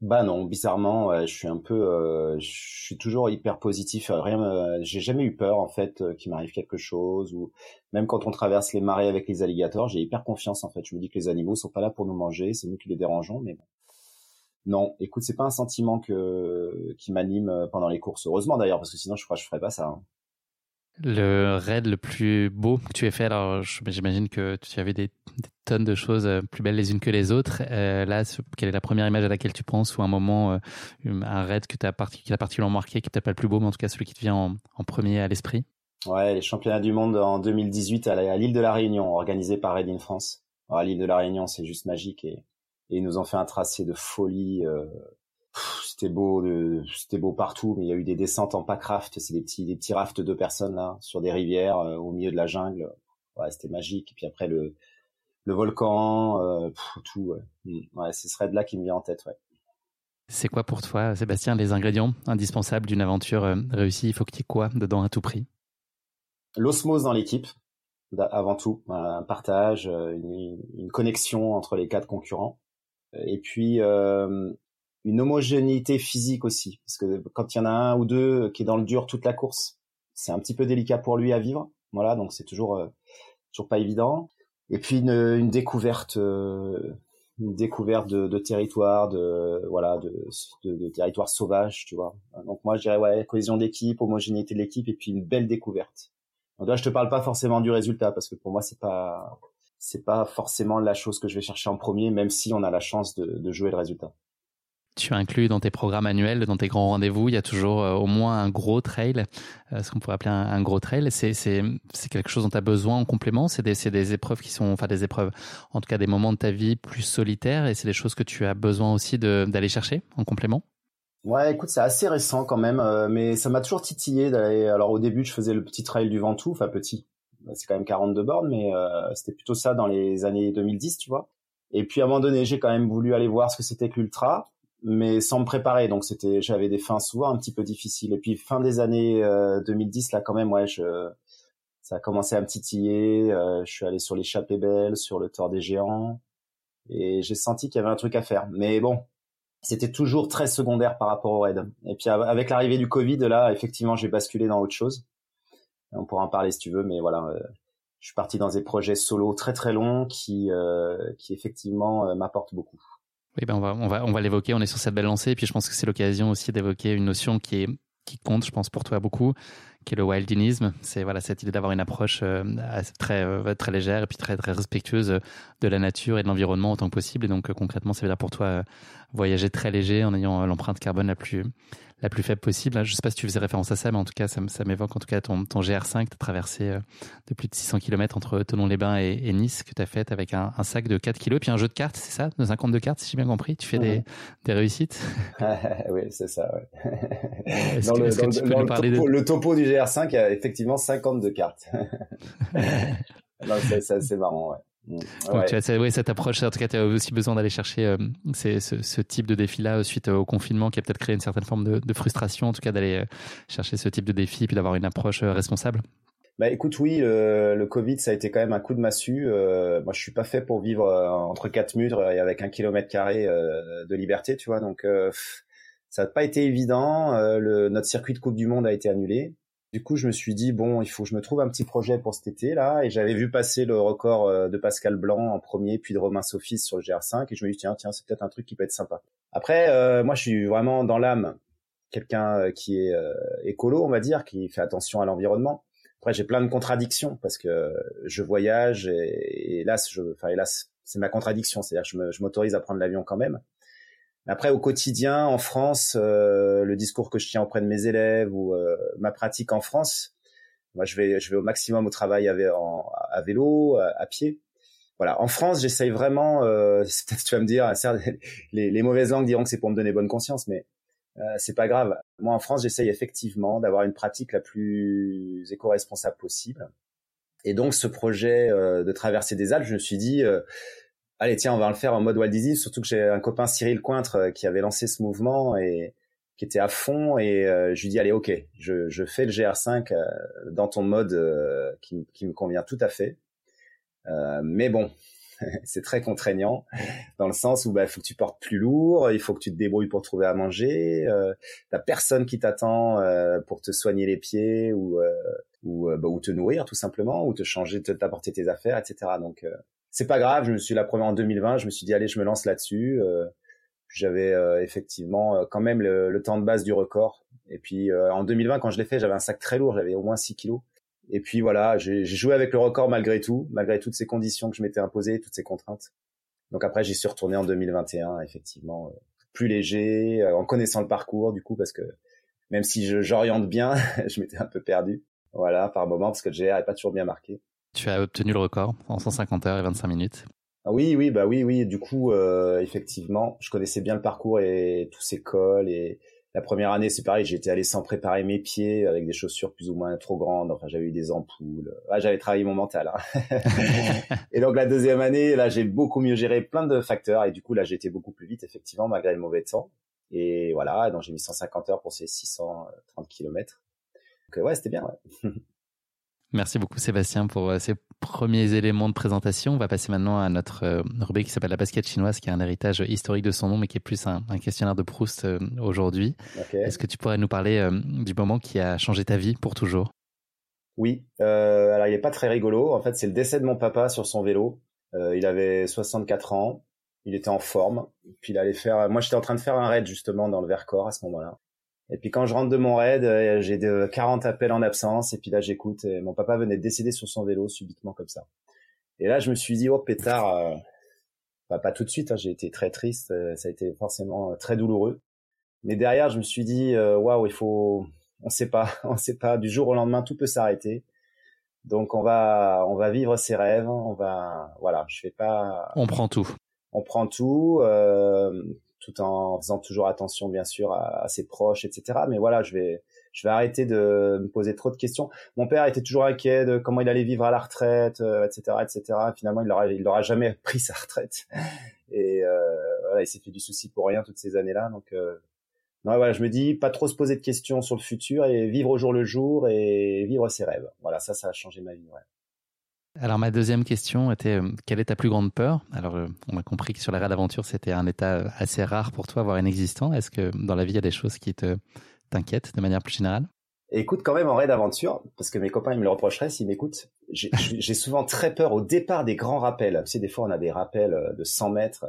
Bah non, bizarrement, je suis un peu, euh, je suis toujours hyper positif. Rien, j'ai jamais eu peur en fait euh, qu'il m'arrive quelque chose ou même quand on traverse les marais avec les alligators, j'ai hyper confiance en fait. Je me dis que les animaux sont pas là pour nous manger, c'est nous qui les dérangeons, mais bon. Non, écoute, c'est pas un sentiment que qui m'anime euh, pendant les courses. Heureusement d'ailleurs, parce que sinon je crois que je ferais pas ça. Hein. Le raid le plus beau que tu aies fait, alors j'imagine que tu avais des, tonnes de choses euh, plus belles les unes que les autres. Euh, là, quelle est la première image à laquelle tu penses ou un moment, un raid que tu as qui particulièrement marqué, qui peut-être pas le plus beau, mais en tout cas celui qui te vient en, premier à l'esprit? Ouais, les championnats du monde en 2018 à l'île de la Réunion, organisés par Raid in France. l'île de la Réunion, c'est juste magique et et ils nous ont fait un tracé de folie. Euh, c'était beau, c'était beau partout, mais il y a eu des descentes en packraft, c'est des petits, des petits rafts de deux personnes là, sur des rivières euh, au milieu de la jungle. Ouais, c'était magique. Et puis après le, le volcan, euh, tout. Ouais, mm. ouais ce serait de là qui me vient en tête. Ouais. C'est quoi pour toi, Sébastien, les ingrédients indispensables d'une aventure réussie? Il faut qu'il y ait quoi dedans à tout prix? L'osmose dans l'équipe, avant tout, un partage, une, connexion entre les quatre concurrents, et puis une homogénéité physique aussi, parce que quand il y en a un ou deux qui est dans le dur toute la course, c'est un petit peu délicat pour lui à vivre. Voilà, donc c'est toujours toujours pas évident. Et puis une, une découverte une découverte de, de territoire, de voilà, de, de territoire sauvage, tu vois. Donc moi je dirais ouais, cohésion d'équipe, homogénéité de l'équipe et puis une belle découverte. Donc là je te parle pas forcément du résultat parce que pour moi c'est pas c'est pas forcément la chose que je vais chercher en premier, même si on a la chance de, de jouer le résultat tu inclus dans tes programmes annuels, dans tes grands rendez-vous, il y a toujours euh, au moins un gros trail, euh, ce qu'on pourrait appeler un, gros trail. C'est, quelque chose dont tu as besoin en complément? C'est des, des épreuves qui sont, enfin des épreuves, en tout cas des moments de ta vie plus solitaires et c'est des choses que tu as besoin aussi d'aller chercher en complément? Ouais, écoute, c'est assez récent quand même, euh, mais ça m'a toujours titillé d'aller. Alors au début, je faisais le petit trail du Ventoux, enfin petit, c'est quand même 42 bornes, mais c'était plutôt ça dans les années 2010, tu vois. Et puis à un moment donné, j'ai quand même voulu aller voir ce que c'était que l'ultra mais sans me préparer. Donc c'était, j'avais des fins souvent un petit peu difficiles. Et puis fin des années 2010, euh, là quand même, ouais, je, ça a commencé à me titiller. Euh, je suis allé sur l'échappée belle, sur le tort des géants, et j'ai senti qu'il y avait un truc à faire. Mais bon, c'était toujours très secondaire par rapport au raid. Et puis avec l'arrivée du Covid, là, effectivement, j'ai basculé dans autre chose. On pourra en parler si tu veux, mais voilà. Euh, je suis parti dans des projets solo très très longs qui, qui effectivement m'apportent beaucoup. Oui, ben on va, on va, on va l'évoquer. On est sur cette belle lancée. Et puis, je pense que c'est l'occasion aussi d'évoquer une notion qui est, qui compte, je pense, pour toi beaucoup, qui est le wildinisme. C'est voilà cette idée d'avoir une approche euh, très euh, très légère et puis très très respectueuse de la nature et de l'environnement autant que possible. Et donc euh, concrètement, ça veut dire pour toi voyager très léger en ayant l'empreinte carbone la plus la plus faible possible. Je ne sais pas si tu faisais référence à ça, mais en tout cas, ça, m'évoque en tout cas ton, ton GR5. Tu as traversé euh, de plus de 600 km entre Tonon-les-Bains et, Nice que tu as fait avec un, sac de 4 kilos et puis un jeu de cartes, c'est ça? De 52 cartes, si j'ai bien compris. Tu fais des, des réussites? Oui, c'est ça. Ouais. Dans, le, topo, du GR5, il y a effectivement 52 cartes. c'est marrant, ouais. Donc tu as oui, cette approche, en tout cas, tu as aussi besoin d'aller chercher euh, ce, type de défi-là suite au confinement qui a peut-être créé une certaine forme de, frustration, en tout cas d'aller euh, chercher ce type de défi et puis d'avoir une approche euh, responsable. Bah écoute, oui, le, Covid, ça a été quand même un coup de massue. moi, je suis pas fait pour vivre entre quatre murs et avec un kilomètre carré de liberté, tu vois. Donc, ça n'a pas été évident. le, notre circuit de Coupe du Monde a été annulé. Du coup, je me suis dit bon, il faut que je me trouve un petit projet pour cet été là, et j'avais vu passer le record euh, de Pascal Blanc en premier, puis de Romain Sophis sur le GR5, et je me suis dit tiens, tiens, c'est peut-être un truc qui peut être sympa. Après, euh, moi, je suis vraiment dans l'âme quelqu'un euh, qui est écolo, on va dire, qui fait attention à l'environnement. Après, j'ai plein de contradictions parce que je voyage et, hélas, je, enfin hélas, c'est ma contradiction, c'est-à-dire que je m'autorise à prendre l'avion quand même. Après, au quotidien, en France, euh, le discours que je tiens auprès de mes élèves ou euh, ma pratique en France, moi, je vais, je vais au maximum au travail à, vélo, à, pied. Voilà. En France, j'essaye vraiment. Euh, peut-être tu vas me dire, les, les, mauvaises langues diront que c'est pour me donner bonne conscience, mais euh, c'est pas grave. Moi, en France, j'essaye effectivement d'avoir une pratique la plus éco-responsable possible. Et donc, ce projet euh, de traverser des Alpes, je me suis dit allez tiens on va le faire en mode Walt Disney surtout que j'ai un copain Cyril Cointre euh, qui avait lancé ce mouvement et qui était à fond et euh, je lui dis allez ok je, je fais le GR5 euh, dans ton mode qui, qui, me convient tout à fait mais bon c'est très contraignant dans le sens où bah, il faut que tu portes plus lourd, il faut que tu te débrouilles pour trouver à manger, euh, t'as personne qui t'attend pour te soigner les pieds ou ou, bah, ou te nourrir tout simplement ou te changer, t'apporter tes affaires, etc. Donc c'est pas grave. Je me suis la première en 2020. Je me suis dit allez, je me lance là-dessus. Euh, j'avais euh, effectivement euh, quand même le, temps de base du record. Et puis en 2020, quand je l'ai fait, j'avais un sac très lourd. J'avais au moins 6 kilos. Et puis voilà, j'ai joué avec le record malgré tout, malgré toutes ces conditions que je m'étais imposées, toutes ces contraintes. Donc après, j'y suis retourné en 2021, effectivement, plus léger, en connaissant le parcours du coup, parce que même si j'oriente bien, je m'étais un peu perdu. Voilà, par moment, parce que le GR n'est pas toujours bien marqué. Tu as obtenu le record en 150 heures et 25 minutes. Ah oui, oui, bah oui, oui. Du coup, euh, effectivement, je connaissais bien le parcours et tous ces cols. Et la première année, c'est pareil, j'étais allé sans préparer mes pieds avec des chaussures plus ou moins trop grandes. Enfin, j'avais eu des ampoules. Ah, j'avais travaillé mon mental. Hein. et donc la deuxième année, là, j'ai beaucoup mieux géré plein de facteurs et du coup, là, j'étais beaucoup plus vite, effectivement, malgré le mauvais temps. Et voilà, donc j'ai mis 150 heures pour ces 630 km. Donc ouais, c'était bien. Ouais. Merci beaucoup Sébastien pour euh, ces premiers éléments de présentation. On va passer maintenant à notre euh, rubrique qui s'appelle la basket chinoise, qui est un héritage historique de son nom, mais qui est plus un, questionnaire de Proust euh, aujourd'hui. Est-ce que tu pourrais nous parler du moment qui a changé ta vie pour toujours? Oui, alors il n'est pas très rigolo. En fait, c'est le décès de mon papa sur son vélo. il avait 64 ans, il était en forme, puis il allait faire. Moi, j'étais en train de faire un raid justement dans le Vercors à ce moment-là. Et puis quand je rentre de mon raid, euh, j'ai de 40 appels en absence. Et puis là, j'écoute. mon papa venait de décéder sur son vélo subitement comme ça. Et là, je me suis dit, oh pétard, euh, bah, pas tout de suite. Hein, j'ai été très triste. Euh, ça a été forcément très douloureux. Mais derrière, je me suis dit, waouh, il faut, on sait pas, on sait pas. Du jour au lendemain, tout peut s'arrêter. Donc on va, on va vivre ses rêves. On va, voilà, je fais pas. On prend tout. On prend tout. Tout en faisant toujours attention bien sûr à, ses proches, etc. Mais voilà, je vais je vais arrêter de me poser trop de questions. Mon père était toujours inquiet de comment il allait vivre à la retraite, etc., euh, etc. Finalement, il n'aura il aura jamais pris sa retraite et euh, voilà, il s'est fait du souci pour rien toutes ces années-là. Donc euh, non, voilà, je me dis pas trop se poser de questions sur le futur et vivre au jour le jour et vivre ses rêves. Voilà, ça, ça a changé ma vie. Ouais. Alors ma deuxième question était euh, quelle est ta plus grande peur? Alors euh, on a compris que sur la rade d'aventure c'était un état euh, assez rare pour toi, voire inexistant. Est-ce que dans la vie il y a des choses qui te t'inquiètent de manière plus générale? Écoute quand même en raid d'aventure, parce que mes copains ils me le reprocheraient s'ils m'écoutent. J'ai souvent très peur au départ des grands rappels. Tu sais des fois on a des rappels de 100 mètres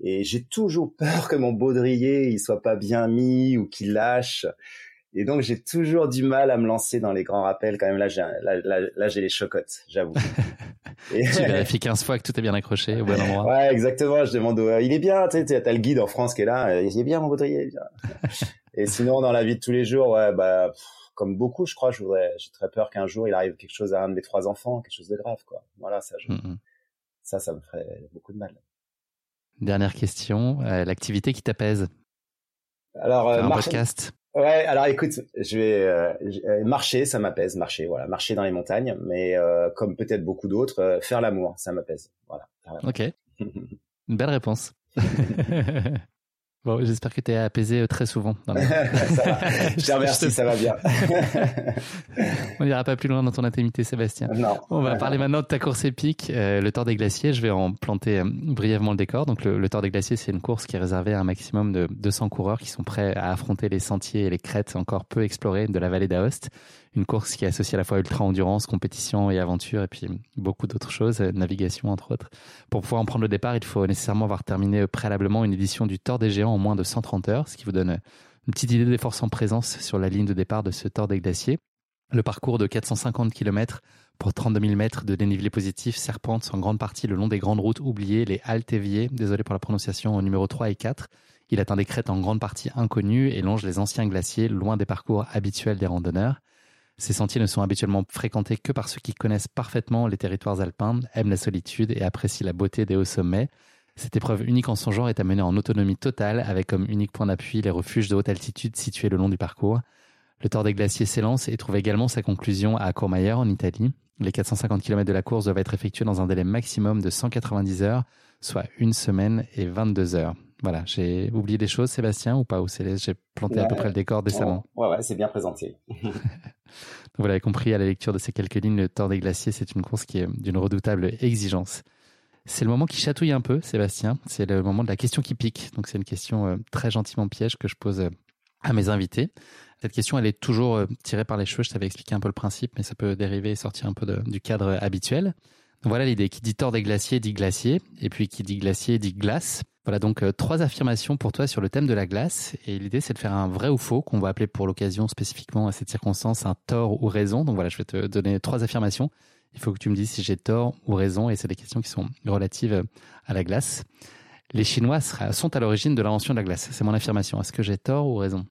et j'ai toujours peur que mon baudrier il soit pas bien mis ou qu'il lâche. Et donc j'ai toujours du mal à me lancer dans les grands rappels. Quand même là, j'ai là, j'ai les chocottes, j'avoue. Et... tu vérifies 15 fois que tout est bien accroché au bon endroit. Ouais, exactement. Je demande, il est bien. Tu sais, t'as le guide en France qui est là. Euh, il est bien mon baudrier. Et sinon, dans la vie de tous les jours, ouais, bah, comme beaucoup, je crois, je voudrais, j'ai très peur qu'un jour il arrive quelque chose à un de mes trois enfants, quelque chose de grave, quoi. Voilà, ça, je... ça, ça me ferait beaucoup de mal. Dernière question, euh, l'activité qui t'apaise. Alors, euh, un podcast. Ouais, alors écoute, je vais euh, euh, marcher, ça m'apaise, marcher, voilà, marcher dans les montagnes, mais euh, comme peut-être beaucoup d'autres, faire l'amour, ça m'apaise, voilà. Ok, une belle réponse. Bon, j'espère que tu es apaisé très souvent. ça va. Je te remercie, ça va bien. On n'ira pas plus loin dans ton intimité, Sébastien. Non. On va parler maintenant de ta course épique, le Tour des Glaciers. Je vais en planter brièvement le décor. Donc, le, le Tour des Glaciers, c'est une course qui est réservée à un maximum de 200 coureurs qui sont prêts à affronter les sentiers et les crêtes encore peu explorées de la vallée d'Aoste une course qui associe à la fois ultra-endurance, compétition et aventure, et puis beaucoup d'autres choses, euh, navigation entre autres. Pour pouvoir en prendre le départ, il faut nécessairement avoir terminé préalablement une édition du Tour des Géants en moins de 130 heures, ce qui vous donne une petite idée des forces en présence sur la ligne de départ de ce Tour des Glaciers. Le parcours de 450 km pour 32 000 mètres de dénivelé positif serpente en grande partie le long des grandes routes oubliées, les Altéviers, désolé pour la prononciation, numéro 3 et 4. Il atteint des crêtes en grande partie inconnues et longe les anciens glaciers loin des parcours habituels des randonneurs. Ces sentiers ne sont habituellement fréquentés que par ceux qui connaissent parfaitement les territoires alpins, aiment la solitude et apprécient la beauté des hauts sommets. Cette épreuve unique en son genre est à mener en autonomie totale avec comme unique point d'appui les refuges de haute altitude situés le long du parcours. Le Tour des Glaciers s'élance et trouve également sa conclusion à Courmayeur en Italie. Les 450 km de la course doivent être effectués dans un délai maximum de 190 heures, soit une semaine et 22 heures. Voilà, j'ai oublié des choses, Sébastien, ou pas Ou j'ai planté à peu près le décor décemment Ouais, ouais, c'est bien présenté. vous l'avez compris à la lecture de ces quelques lignes, le Tour des Glaciers, c'est une course qui est d'une redoutable exigence. C'est le moment qui chatouille un peu, Sébastien. C'est le moment de la question qui pique. Donc, c'est une question euh, très gentiment piège que je pose euh, à mes invités. Cette question, elle est toujours euh, tirée par les cheveux. Je t'avais expliqué un peu le principe, mais ça peut dériver et sortir un peu du cadre habituel. Voilà l'idée. Qui dit Tour des Glaciers dit glacier. Et puis, qui dit glacier dit glace. Voilà donc euh, trois affirmations pour toi sur le thème de la glace. Et l'idée, c'est de faire un vrai ou faux, qu'on va appeler pour l'occasion spécifiquement à cette circonstance un tort ou raison. Donc voilà, je vais te donner trois affirmations. Il faut que tu me dises si j'ai tort ou raison. Et c'est des questions qui sont relatives à la glace. Les Chinois sont à l'origine de l'invention de la glace. C'est mon affirmation. Est-ce que j'ai tort ou raison?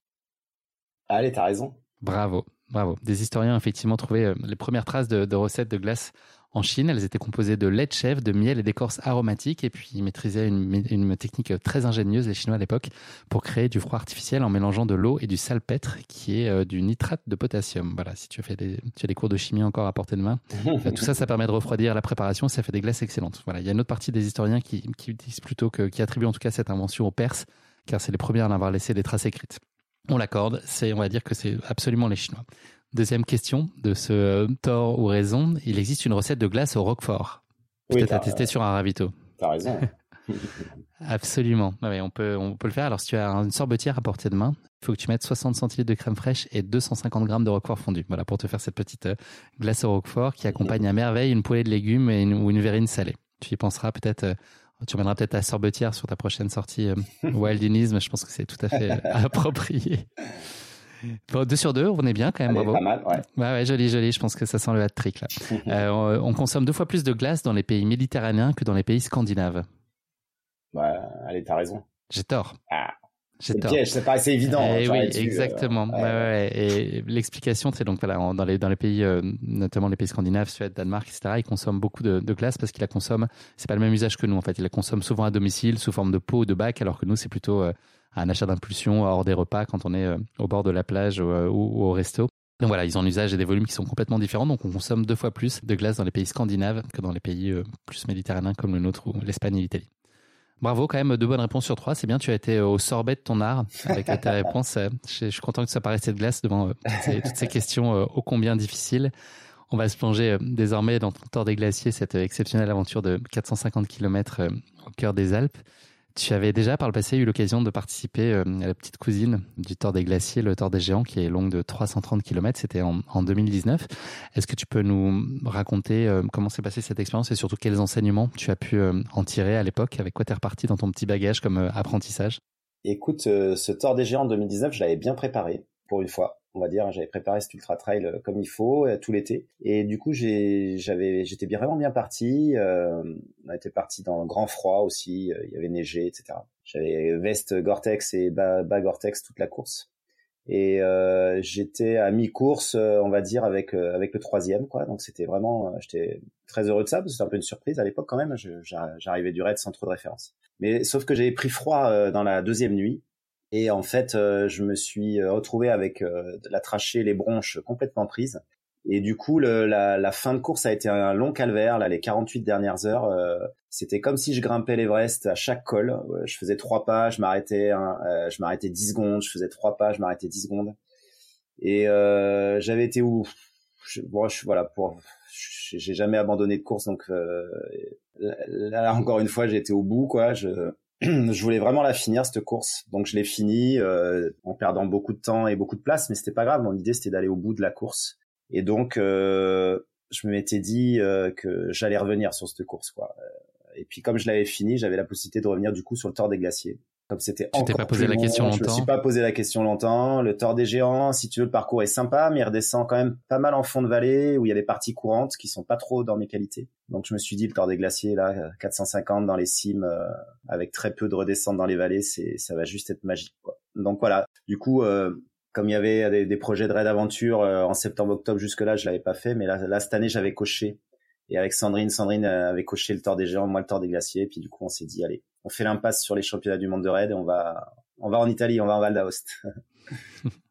Allez, t'as raison. Bravo, bravo. Des historiens ont effectivement trouvé euh, les premières traces de, de recettes de glace en Chine. Elles étaient composées de lait de chèvre, de miel et d'écorce aromatique. Et puis, ils maîtrisaient une, technique très ingénieuse, les Chinois à l'époque, pour créer du froid artificiel en mélangeant de l'eau et du salpêtre, qui est euh, du nitrate de potassium. Voilà, si tu as fait des, tu as des cours de chimie encore à portée de main. tout ça, ça permet de refroidir la préparation. Ça fait des glaces excellentes. Voilà, il y a une autre partie des historiens qui, qui disent plutôt que, qui attribuent en tout cas cette invention aux Perses, car c'est les premiers à en avoir laissé des traces écrites. On l'accorde, c'est, on va dire que c'est absolument les Chinois. Deuxième question de ce tort ou raison. Il existe une recette de glace au roquefort. Peut-être à tester sur un ravito. T'as raison. Absolument. on, peut, on peut le faire. Alors, si tu as une sorbetière à portée de main, il faut que tu mettes 60 centilitres de crème fraîche et 250 grammes de roquefort fondu. Voilà, pour te faire cette petite euh, glace au roquefort qui accompagne à merveille une poêlée de légumes et ou une verrine salée. Tu y penseras peut-être, euh, tu emmèneras peut-être ta sorbetière sur ta prochaine sortie euh, Wildinisme. Je pense que c'est tout à fait approprié. Bon, deux sur deux, on est bien quand même, bravo. Pas mal, ouais. Ouais, ouais, joli, joli. Je pense que ça sent le hat-trick là. on, consomme deux fois plus de glace dans les pays méditerranéens que dans les pays scandinaves. Ouais, allez, t'as raison. J'ai tort. Ah. C'est piège, ça paraissait évident. Et eh oui, euh, exactement. ouais. Ouais, et l'explication, c'est donc voilà, dans les dans les pays, euh, notamment les pays scandinaves, Suède, Danemark, etc., ils consomment beaucoup de, de glace parce qu'ils la consomment. C'est pas le même usage que nous en fait. Ils la consomment souvent à domicile sous forme de pot ou de bac, alors que nous c'est plutôt euh, un achat d'impulsion hors des repas quand on est au bord de la plage ou, au resto. Donc voilà, ils ont un usage et des volumes qui sont complètement différents. Donc on consomme deux fois plus de glace dans les pays scandinaves que dans les pays plus méditerranéens comme le nôtre ou l'Espagne et l'Italie. Bravo, quand même, deux bonnes réponses sur trois. C'est bien, tu as été au sorbet de ton art avec ta réponse. Je, suis content que ça paraisse cette glace devant euh, toutes ces, questions euh, ô combien difficiles. On va se plonger euh, désormais dans ton tort des glaciers, cette exceptionnelle aventure de 450 km au cœur des Alpes. Tu avais déjà par le passé eu l'occasion de participer euh, à la petite cousine du Tour des Glaciers, le Tour des Géants, qui est longue de 330 km. C'était en, 2019. Est-ce que tu peux nous raconter euh, comment s'est passée cette expérience et surtout quels enseignements tu as pu euh, en tirer à l'époque? Avec quoi tu es reparti dans ton petit bagage comme apprentissage? Écoute, ce Tour des Géants en 2019, je l'avais bien préparé pour une fois on va dire. J'avais préparé cet ultra trail euh, comme il faut euh, tout l'été. Et du coup, j'avais, j'étais vraiment bien parti. Euh, on était parti dans le grand froid aussi. il y avait neigé, etc. J'avais veste Gore-Tex et bas, Gore-Tex toute la course. Et j'étais à mi-course, on va dire, avec avec le troisième, quoi. Donc c'était vraiment, j'étais très heureux de ça parce que c'était un peu une surprise à l'époque quand même. J'arrivais du raid sans trop de référence. Mais sauf que j'avais pris froid dans la deuxième nuit et en fait, euh, je me suis euh, retrouvé avec euh, la trachée, les bronches complètement prises. Et du coup, le, la, la, fin de course a été un long calvaire. Là, les 48 dernières heures, euh, c'était comme si je grimpais l'Everest à chaque col. Je faisais trois pas, je m'arrêtais, hein, je m'arrêtais 10 secondes. Je faisais trois pas, je m'arrêtais 10 secondes. Et j'avais été où? Je, bon, je, voilà, pour, j'ai jamais abandonné de course, donc là encore une fois, été au bout, quoi. Je, je voulais vraiment la finir cette course, donc je l'ai finie euh, en perdant beaucoup de temps et beaucoup de place, mais c'était pas grave. Mon idée c'était d'aller au bout de la course, et donc euh, je me m'étais dit euh, que j'allais revenir sur cette course, quoi. Et puis comme je l'avais fini, j'avais la possibilité de revenir du coup sur le Tour des Glaciers. Comme c'était t'es pas posé la question longtemps. Je me suis pas posé la question longtemps. Le Tour des Géants, si tu veux, le parcours est sympa, mais il redescend quand même pas mal en fond de vallée où il y a des parties courantes qui sont pas trop dans mes qualités. Donc je me suis dit le Tour des Glaciers là, 450 dans les cimes euh, avec très peu de redescente dans les vallées, c'est ça va juste être magique quoi. Donc voilà. Du coup, euh, comme il y avait des, projets de raid aventure euh, en septembre-octobre jusque là, je l'avais pas fait, mais là, là cette année j'avais coché. Et avec Sandrine, Sandrine avait coché le Tour des Géants, moi le Tour des Glaciers, puis du coup on s'est dit allez, on fait l'impasse sur les championnats du monde de raid et on va, on va en Italie, on va en Val d'Aoste.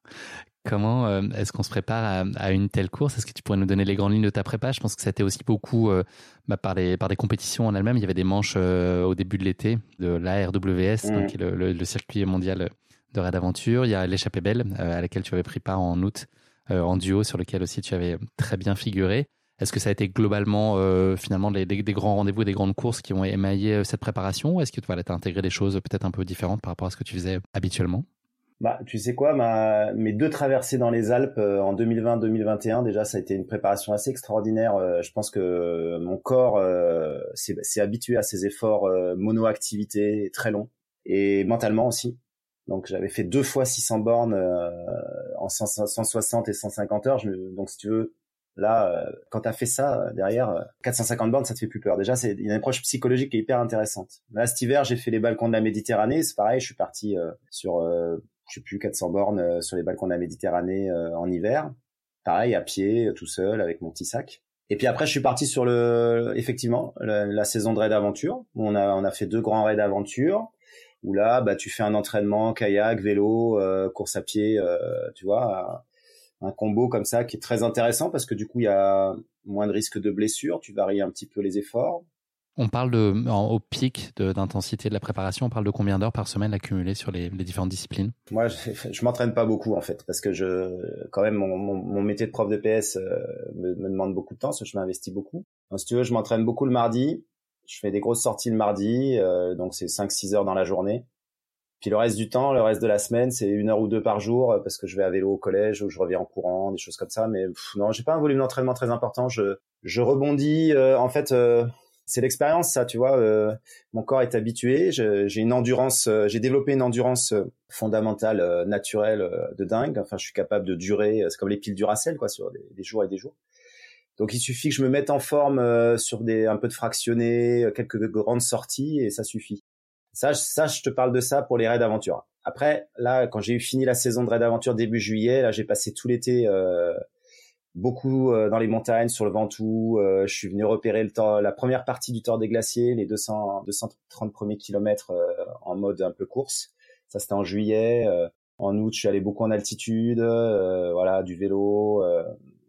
Comment euh, est-ce qu'on se prépare à, une telle course? Est-ce que tu pourrais nous donner les grandes lignes de ta prépa? Je pense que ça été aussi beaucoup euh, bah, par, les, par des compétitions en elles-mêmes. Il y avait des manches euh, au début de l'été de l'ARWS, donc mm. le, le, circuit mondial de raid aventure. Il y a l'échappée belle à laquelle tu avais pris part en août en duo, sur lequel aussi tu avais très bien figuré. Est-ce que ça a été globalement euh, finalement des, grands rendez-vous, des grandes courses qui ont émaillé euh, cette préparation? Ou est-ce que tu as intégré des choses peut-être un peu différentes par rapport à ce que tu faisais habituellement? Bah, tu sais quoi, mes deux traversées dans les Alpes euh, en 2020-2021, déjà, ça a été une préparation assez extraordinaire. je pense que mon corps s'est habitué à ces efforts monoactivité très longs et mentalement aussi. Donc, j'avais fait deux fois 600 bornes en 160 et 150 heures. Donc, si tu veux, Là, euh, quand tu as fait ça, derrière, 450 euh, bornes, ça te fait plus peur. Déjà, c'est une approche psychologique qui est hyper intéressante. Là, cet hiver, j'ai fait les balcons de la Méditerranée. C'est pareil, je suis parti euh, sur, je sais plus, 400 bornes sur les balcons de la Méditerranée en hiver. Pareil, à pied, tout seul, avec mon petit sac. Et puis après, je suis parti sur le, effectivement, la, saison de raid aventure. On a, on a fait deux grands raids d'aventure où là, bah, tu fais un entraînement kayak, vélo, course à pied, tu vois, un combo comme ça qui est très intéressant parce que du coup il y a moins de risque de blessure, tu varies un petit peu les efforts. On parle de, au pic d'intensité de, la préparation, on parle de combien d'heures par semaine accumulées sur les, différentes disciplines? Moi, je, je m'entraîne pas beaucoup en fait, parce que je, quand même, mon, mon, métier de prof de PS euh, me, me, demande beaucoup de temps, parce que je m'investis beaucoup. Donc, si tu veux, je m'entraîne beaucoup le mardi. Je fais des grosses sorties le mardi, euh, donc c'est 5-6 heures dans la journée. Puis le reste du temps, le reste de la semaine, c'est une heure ou deux par jour euh, parce que je vais à vélo au collège ou je reviens en courant, des choses comme ça. Mais non, j'ai pas un volume d'entraînement très important. Je, je rebondis. en fait, c'est l'expérience, ça, tu vois. Euh, mon corps est habitué. J'ai une endurance, euh, j'ai développé une endurance euh, fondamentale, naturelle, de dingue. Enfin, je suis capable de durer. C'est comme les piles Duracell, quoi, sur des, jours et des jours. Donc, il suffit que je me mette en forme sur des un peu de fractionné, quelques grandes sorties, et ça suffit. Ça, ça, je te parle de ça pour les raids d'aventure. Après, là, quand j'ai eu fini la saison de raids d'aventure début juillet, là, j'ai passé tout l'été beaucoup euh, dans les montagnes, sur le Ventoux. Euh, je suis venu repérer le temps, la première partie du Tour des Glaciers, les 200, 230 premiers kilomètres euh, en mode un peu course. Ça, c'était en juillet. en août, je suis allé beaucoup en altitude, voilà, du vélo.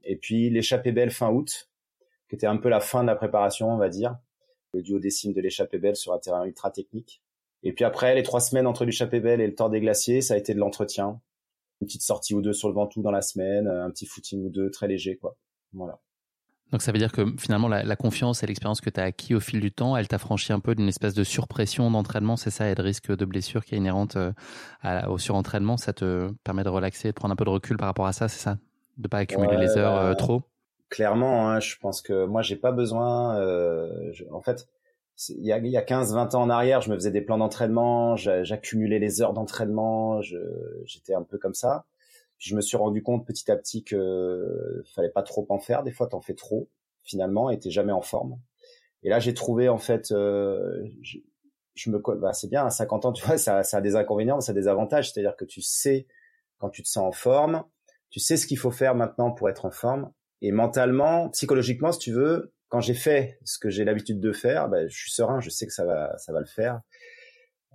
et puis l'échappée belle fin août, qui était un peu la fin de la préparation, on va dire. Le duodécime de l'échappée belle sur un terrain ultra technique. Et puis après, les trois semaines entre l'échappée belle et le Tour des Glaciers, ça a été de l'entretien une petite sortie ou deux sur le Ventoux dans la semaine, euh, un petit footing ou deux très léger, quoi. Voilà. Donc ça veut dire que finalement la, confiance et l'expérience que tu as acquis au fil du temps, elle t'a franchi un peu d'une espèce de surpression d'entraînement, c'est ça, et de risque de blessure qui est inhérente euh, au surentraînement, ça te permet de relaxer, de prendre un peu de recul par rapport à ça, c'est ça? De pas accumuler les heures euh, trop? Clairement, hein, je pense que moi j'ai pas besoin. en fait, il y a, il y a 15-20 ans en arrière, je me faisais des plans d'entraînement, j'accumulais les heures d'entraînement, j'étais un peu comme ça. Puis je me suis rendu compte petit à petit que fallait pas trop en faire. Des fois, t'en fais trop finalement, et t'es jamais en forme. Et là, j'ai trouvé en fait, euh, je, je, me, bah, c'est bien à 50 ans, tu vois, ça, ça a des inconvénients, ça a des avantages. C'est-à-dire que tu sais quand tu te sens en forme, tu sais ce qu'il faut faire maintenant pour être en forme, et mentalement, psychologiquement, si tu veux, quand j'ai fait ce que j'ai l'habitude de faire, ben, je suis serein, je sais que ça va, ça va le faire.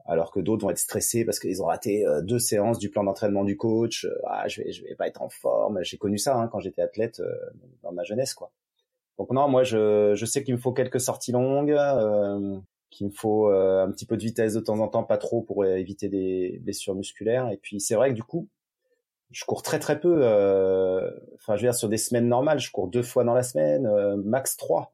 Alors que d'autres vont être stressés parce qu'ils ont raté euh, deux séances du plan d'entraînement du coach. Euh, ah, je vais, je vais pas être en forme. J'ai connu ça hein, quand j'étais athlète euh, dans ma jeunesse, quoi. Donc non, moi, je, je sais qu'il me faut quelques sorties longues, qu'il me faut un petit peu de vitesse de temps en temps, pas trop pour éviter des blessures musculaires. Et puis c'est vrai que du coup, je cours très très peu. Euh, enfin, je veux dire sur des semaines normales, je cours deux fois dans la semaine, euh, max trois.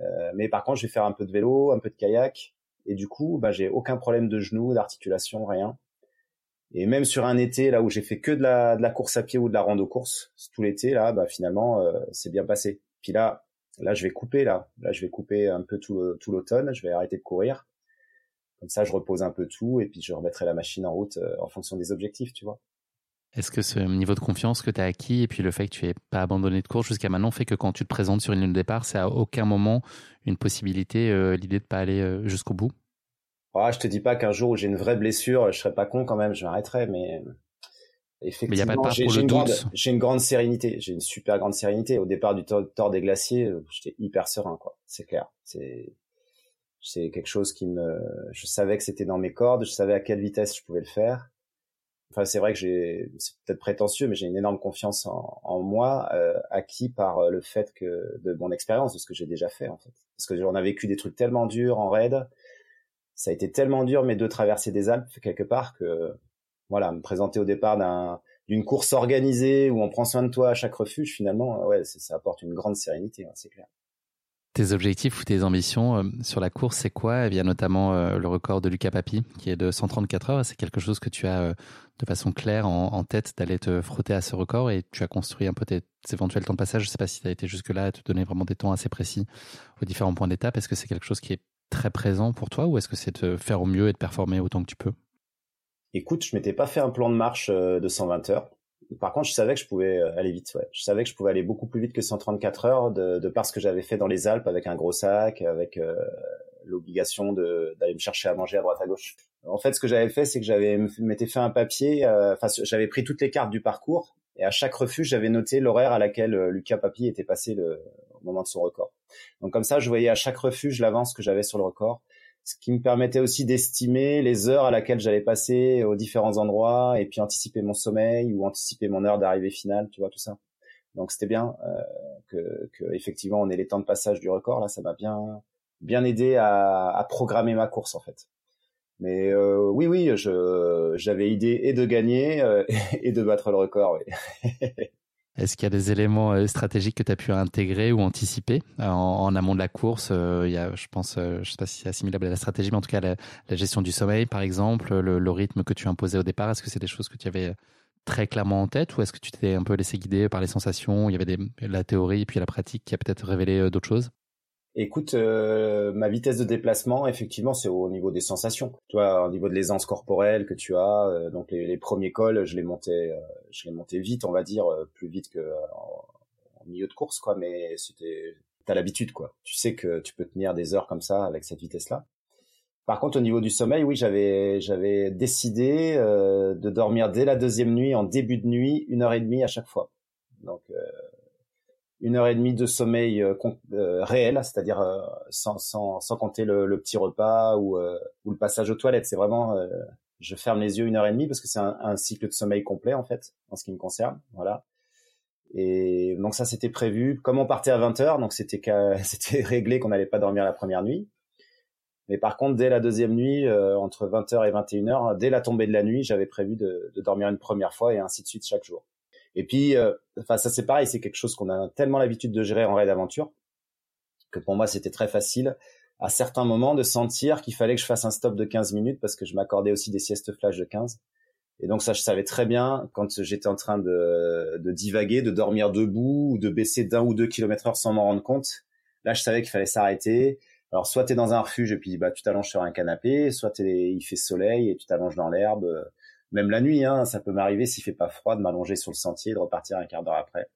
Euh, mais par contre, je vais faire un peu de vélo, un peu de kayak, et du coup, bah, j'ai aucun problème de genoux, d'articulation, rien. Et même sur un été là où j'ai fait que de la, de la course à pied ou de la rando course tout l'été là, bah finalement c'est bien passé. Puis là, là je vais couper là, là je vais couper un peu tout, tout l'automne, je vais arrêter de courir. Comme ça, je repose un peu tout et puis je remettrai la machine en route en fonction des objectifs, tu vois. Est-ce que ce niveau de confiance que tu as acquis et puis le fait que tu n'aies pas abandonné de course jusqu'à maintenant fait que quand tu te présentes sur une ligne de départ, c'est à aucun moment une possibilité, euh, l'idée de pas aller euh, jusqu'au bout? Ah, Je te dis pas qu'un jour où j'ai une vraie blessure, je serais pas con quand même, je m'arrêterais, mais effectivement, j'ai une, grande, une grande sérénité, j'ai une super grande sérénité. Au départ du Tour des Glaciers, euh, j'étais hyper serein, quoi. C'est clair. C'est c'est quelque chose qui me, je savais que c'était dans mes cordes, je savais à quelle vitesse je pouvais le faire enfin c'est vrai que j'ai c'est peut-être prétentieux mais j'ai une énorme confiance en, en moi euh, acquis par euh, le fait que de mon expérience de ce que j'ai déjà fait en fait. Parce que j'en ai vécu des trucs tellement durs en raid. Ça a été tellement dur mes deux traversées des Alpes quelque part que voilà me présenter au départ d'un d'une course organisée où on prend soin de toi à chaque refuge finalement ouais ça apporte une grande sérénité hein, c'est clair tes objectifs ou tes ambitions euh, sur la course, c'est quoi? Y a notamment euh, le record de Lucas Papi, qui est de 134 heures. C'est quelque chose que tu as euh, de façon claire en, tête d'aller te frotter à ce record et tu as construit un peu tes, éventuels temps de passage. Je ne sais pas si tu as été jusque-là à te donner vraiment des temps assez précis aux différents points d'étape. Est-ce que c'est quelque chose qui est très présent pour toi ou est-ce que c'est de faire au mieux et de performer autant que tu peux? Écoute, je m'étais pas fait un plan de marche de 120 heures par contre, je savais que je pouvais euh, aller vite. Ouais. Je savais que je pouvais aller beaucoup plus vite que 134 heures de, de par ce que j'avais fait dans les Alpes avec un gros sac, avec euh, l'obligation d'aller me chercher à manger à droite à gauche. En fait, ce que j'avais fait, c'est que j'avais m'étais fait un papier. Euh, enfin, j'avais pris toutes les cartes du parcours et à chaque refuge, j'avais noté l'horaire à laquelle Lucas Papi était passé le, au moment de son record. Donc comme ça, je voyais à chaque refuge l'avance que j'avais sur le record ce qui me permettait aussi d'estimer les heures à laquelle j'allais passer aux différents endroits et puis anticiper mon sommeil ou anticiper mon heure d'arrivée finale, tu vois tout ça. Donc c'était bien euh, que, que, effectivement on ait les temps de passage du record là, ça m'a bien bien aidé à, à programmer ma course en fait. Mais euh, oui, oui, j'avais idée et de gagner euh, et de battre le record. Oui. Est-ce qu'il y a des éléments euh, stratégiques que tu as pu intégrer ou anticiper en, amont de la course a, je pense, je sais pas si c'est assimilable à la stratégie, mais en tout cas la, gestion du sommeil, par exemple, le, rythme que tu imposais au départ. Est-ce que c'est des choses que tu avais très clairement en tête ou est-ce que tu t'es un peu laissé guider par les sensations Il y avait la théorie et puis la pratique qui a peut-être révélé d'autres choses? Écoute, euh, ma vitesse de déplacement, effectivement, c'est au niveau des sensations. Tu vois, au niveau de l'aisance corporelle que tu as, euh, donc les, premiers cols, je les montais, euh, je les montais vite, on va dire, plus vite que en, milieu de course, quoi. Mais c'était, t'as l'habitude, quoi. Tu sais que tu peux tenir des heures comme ça avec cette vitesse-là. Par contre, au niveau du sommeil, oui, j'avais j'avais décidé de dormir dès la deuxième nuit, en début de nuit, une heure et demie à chaque fois. Donc une heure et demie de sommeil euh, euh, réel, c'est-à-dire euh, sans, sans, sans compter le, le, petit repas ou, ou le passage aux toilettes. C'est vraiment, je ferme les yeux une heure et demie parce que c'est un, un, cycle de sommeil complet en fait, en ce qui me concerne. Voilà. Et donc ça c'était prévu. Comme on partait à 20 heures, donc c'était c'était réglé qu'on n'allait pas dormir la première nuit. Mais par contre, dès la deuxième nuit, entre 20h et 21h, dès la tombée de la nuit, j'avais prévu de, de dormir une première fois et ainsi de suite chaque jour. Et puis, euh, enfin, ça c'est pareil, c'est quelque chose qu'on a tellement l'habitude de gérer en raid d'aventure que pour moi c'était très facile à certains moments de sentir qu'il fallait que je fasse un stop de 15 minutes parce que je m'accordais aussi des siestes flash de 15. Et donc ça, je savais très bien quand j'étais en train de, de divaguer, de dormir debout ou de baisser d'un ou deux kilomètres heure sans m'en rendre compte. Là, je savais qu'il fallait s'arrêter. Alors soit tu es dans un refuge et puis bah tu t'allonges sur un canapé, soit il fait soleil et tu t'allonges dans l'herbe même la nuit, hein, ça peut m'arriver s'il fait pas froid de m'allonger sur le sentier et de repartir un quart d'heure après.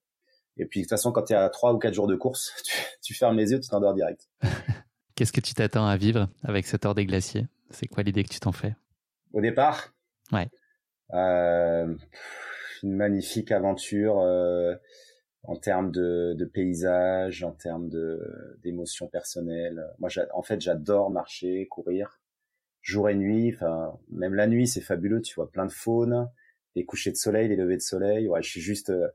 Et puis de toute façon, quand tu es à trois ou quatre jours de course, tu, fermes les yeux, tu t'endors direct. Qu'est-ce que tu t'attends à vivre avec cette heure des glaciers? C'est quoi l'idée que tu t'en fais? Au départ? Ouais. Euh, une magnifique aventure euh, en termes de, de paysage, en termes d'émotions personnelles. Moi, en fait, j'adore marcher, courir jour et nuit. Enfin, même la nuit, c'est fabuleux. Tu vois plein de faune, les couchers de soleil, les levées de soleil. Ouais, je suis juste, euh,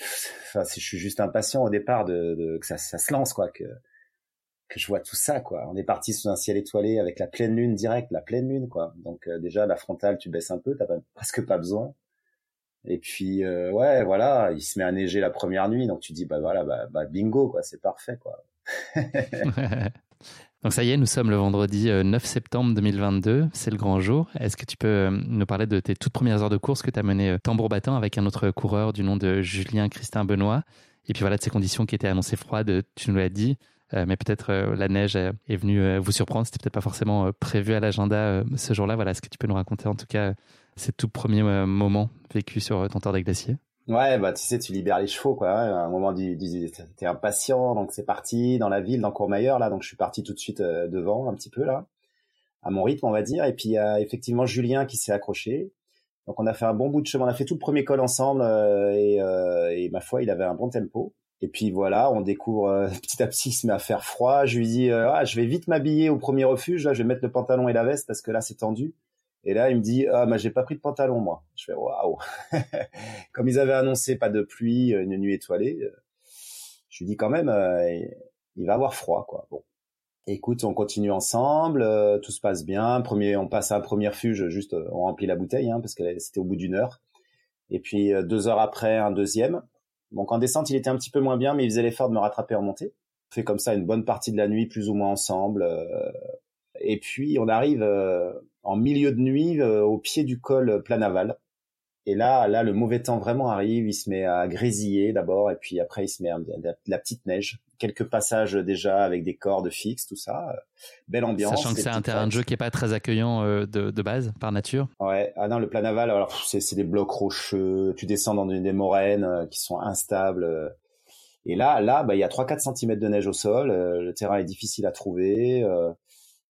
enfin, je suis juste impatient au départ de, de que ça, ça, se lance, quoi, que que je vois tout ça, quoi. On est parti sous un ciel étoilé avec la pleine lune directe, la pleine lune, quoi. Donc euh, déjà la frontale, tu baisses un peu, t'as presque pas besoin. Et puis euh, ouais, voilà, il se met à neiger la première nuit, donc tu dis bah voilà, bah, bah bingo, quoi, c'est parfait, quoi. Donc ça y est, nous sommes le vendredi 9 euh, septembre 2022, c'est le grand jour. Est-ce que tu peux euh, nous parler de tes toutes premières heures de course que tu as menées euh, tambour battant avec un autre coureur du nom de Julien Christin Benoît? Et puis voilà, de ces conditions qui étaient annoncées froides, tu nous l'as dit, mais peut-être la neige est venue vous surprendre, c'était peut-être pas forcément prévu à l'agenda ce jour-là. Voilà, est-ce que tu peux nous raconter en tout cas ces tout premiers moments vécus sur ton tour des glaciers Ouais, bah tu sais, tu libères les chevaux, quoi. À un moment, du, du, t'es impatient, donc c'est parti dans la ville, dans Courmayeur, là. Donc je suis parti tout de suite euh, devant, un petit peu là, à mon rythme, on va dire. Et puis il y a effectivement Julien qui s'est accroché. Donc on a fait un bon bout de chemin. On a fait tout le premier col ensemble euh, et, euh, et, ma foi, il avait un bon tempo. Et puis voilà, on découvre petit à petit, il se met à faire froid. Je lui dis, ah, je vais vite m'habiller au premier refuge. Là, je vais mettre le pantalon et la veste parce que là, c'est tendu. Et là, il me dit ah mais j'ai pas pris de pantalon moi. Je fais waouh. Comme ils avaient annoncé pas de pluie, euh, une nuit étoilée, euh, je lui dis quand même euh, il va avoir froid quoi. Bon. Écoute, on continue ensemble, tout se passe bien. Premier, on passe à un premier refuge, juste on remplit la bouteille hein, parce que c'était au bout d'une heure. Et puis deux heures après, un deuxième. Donc en descente, il était un petit peu moins bien, mais il faisait l'effort de me rattraper en montée. On fait comme ça une bonne partie de la nuit, plus ou moins ensemble. et puis on arrive en milieu de nuit euh, au pied du col Planaval. Et là, là, le mauvais temps vraiment arrive. Il se met à grésiller d'abord, et puis après, il se met à la petite neige. Quelques passages déjà avec des cordes fixes, tout ça. Belle ambiance. Sachant que c'est un terrain de jeu qui est pas très accueillant euh, de, de, base par nature. Ouais. Ah non, le Planaval, alors c'est des blocs rocheux. Tu descends dans des, moraines euh, qui sont instables. Et là, là, bah, il y a 3-4 cm de neige au sol. Le terrain est difficile à trouver.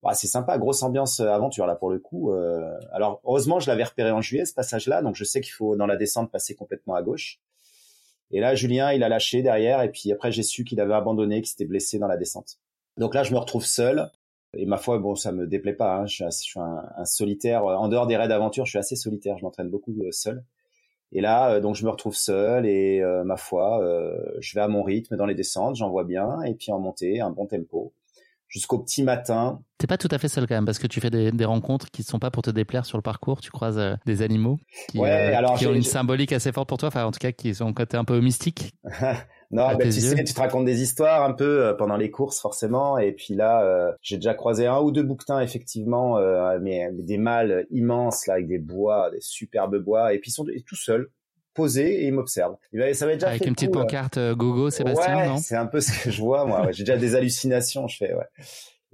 Bah, c'est sympa, grosse ambiance euh, aventure là pour le coup. Euh. alors heureusement, je l'avais repéré en juillet ce passage-là, donc je sais qu'il faut dans la descente passer complètement à gauche. Et là, Julien, il a lâché derrière, et puis après j'ai su qu'il avait abandonné, qu'il s'était blessé dans la descente. Donc là, je me retrouve seul. Et ma foi, bon, ça me déplaît pas. Hein. Je suis, un, solitaire. En dehors des raids d'aventure, je suis assez solitaire. Je m'entraîne beaucoup euh, seul. Et là, donc je me retrouve seul et ma foi, je vais à mon rythme dans les descentes, j'en vois bien, et puis en montée, un bon tempo. Jusqu'au petit matin. T'es pas tout à fait seul quand même parce que tu fais des, des rencontres qui ne sont pas pour te déplaire sur le parcours. Tu croises euh, des animaux qui, euh, qui ont une symbolique assez forte pour toi, enfin en tout cas qui sont un côté un peu mystique. non, bah, tu sais, tu te racontes des histoires un peu euh, pendant les courses forcément. Et puis là, j'ai déjà croisé un ou deux bouquetins effectivement, mais des mâles immenses là avec des bois, des superbes bois. Et puis ils sont tout seuls posé et il m'observe. Ça déjà Avec une petite pancarte euh, Gogo Sébastien, ouais, non? C'est un peu ce que je vois moi. J'ai déjà des hallucinations, je fais. Ouais.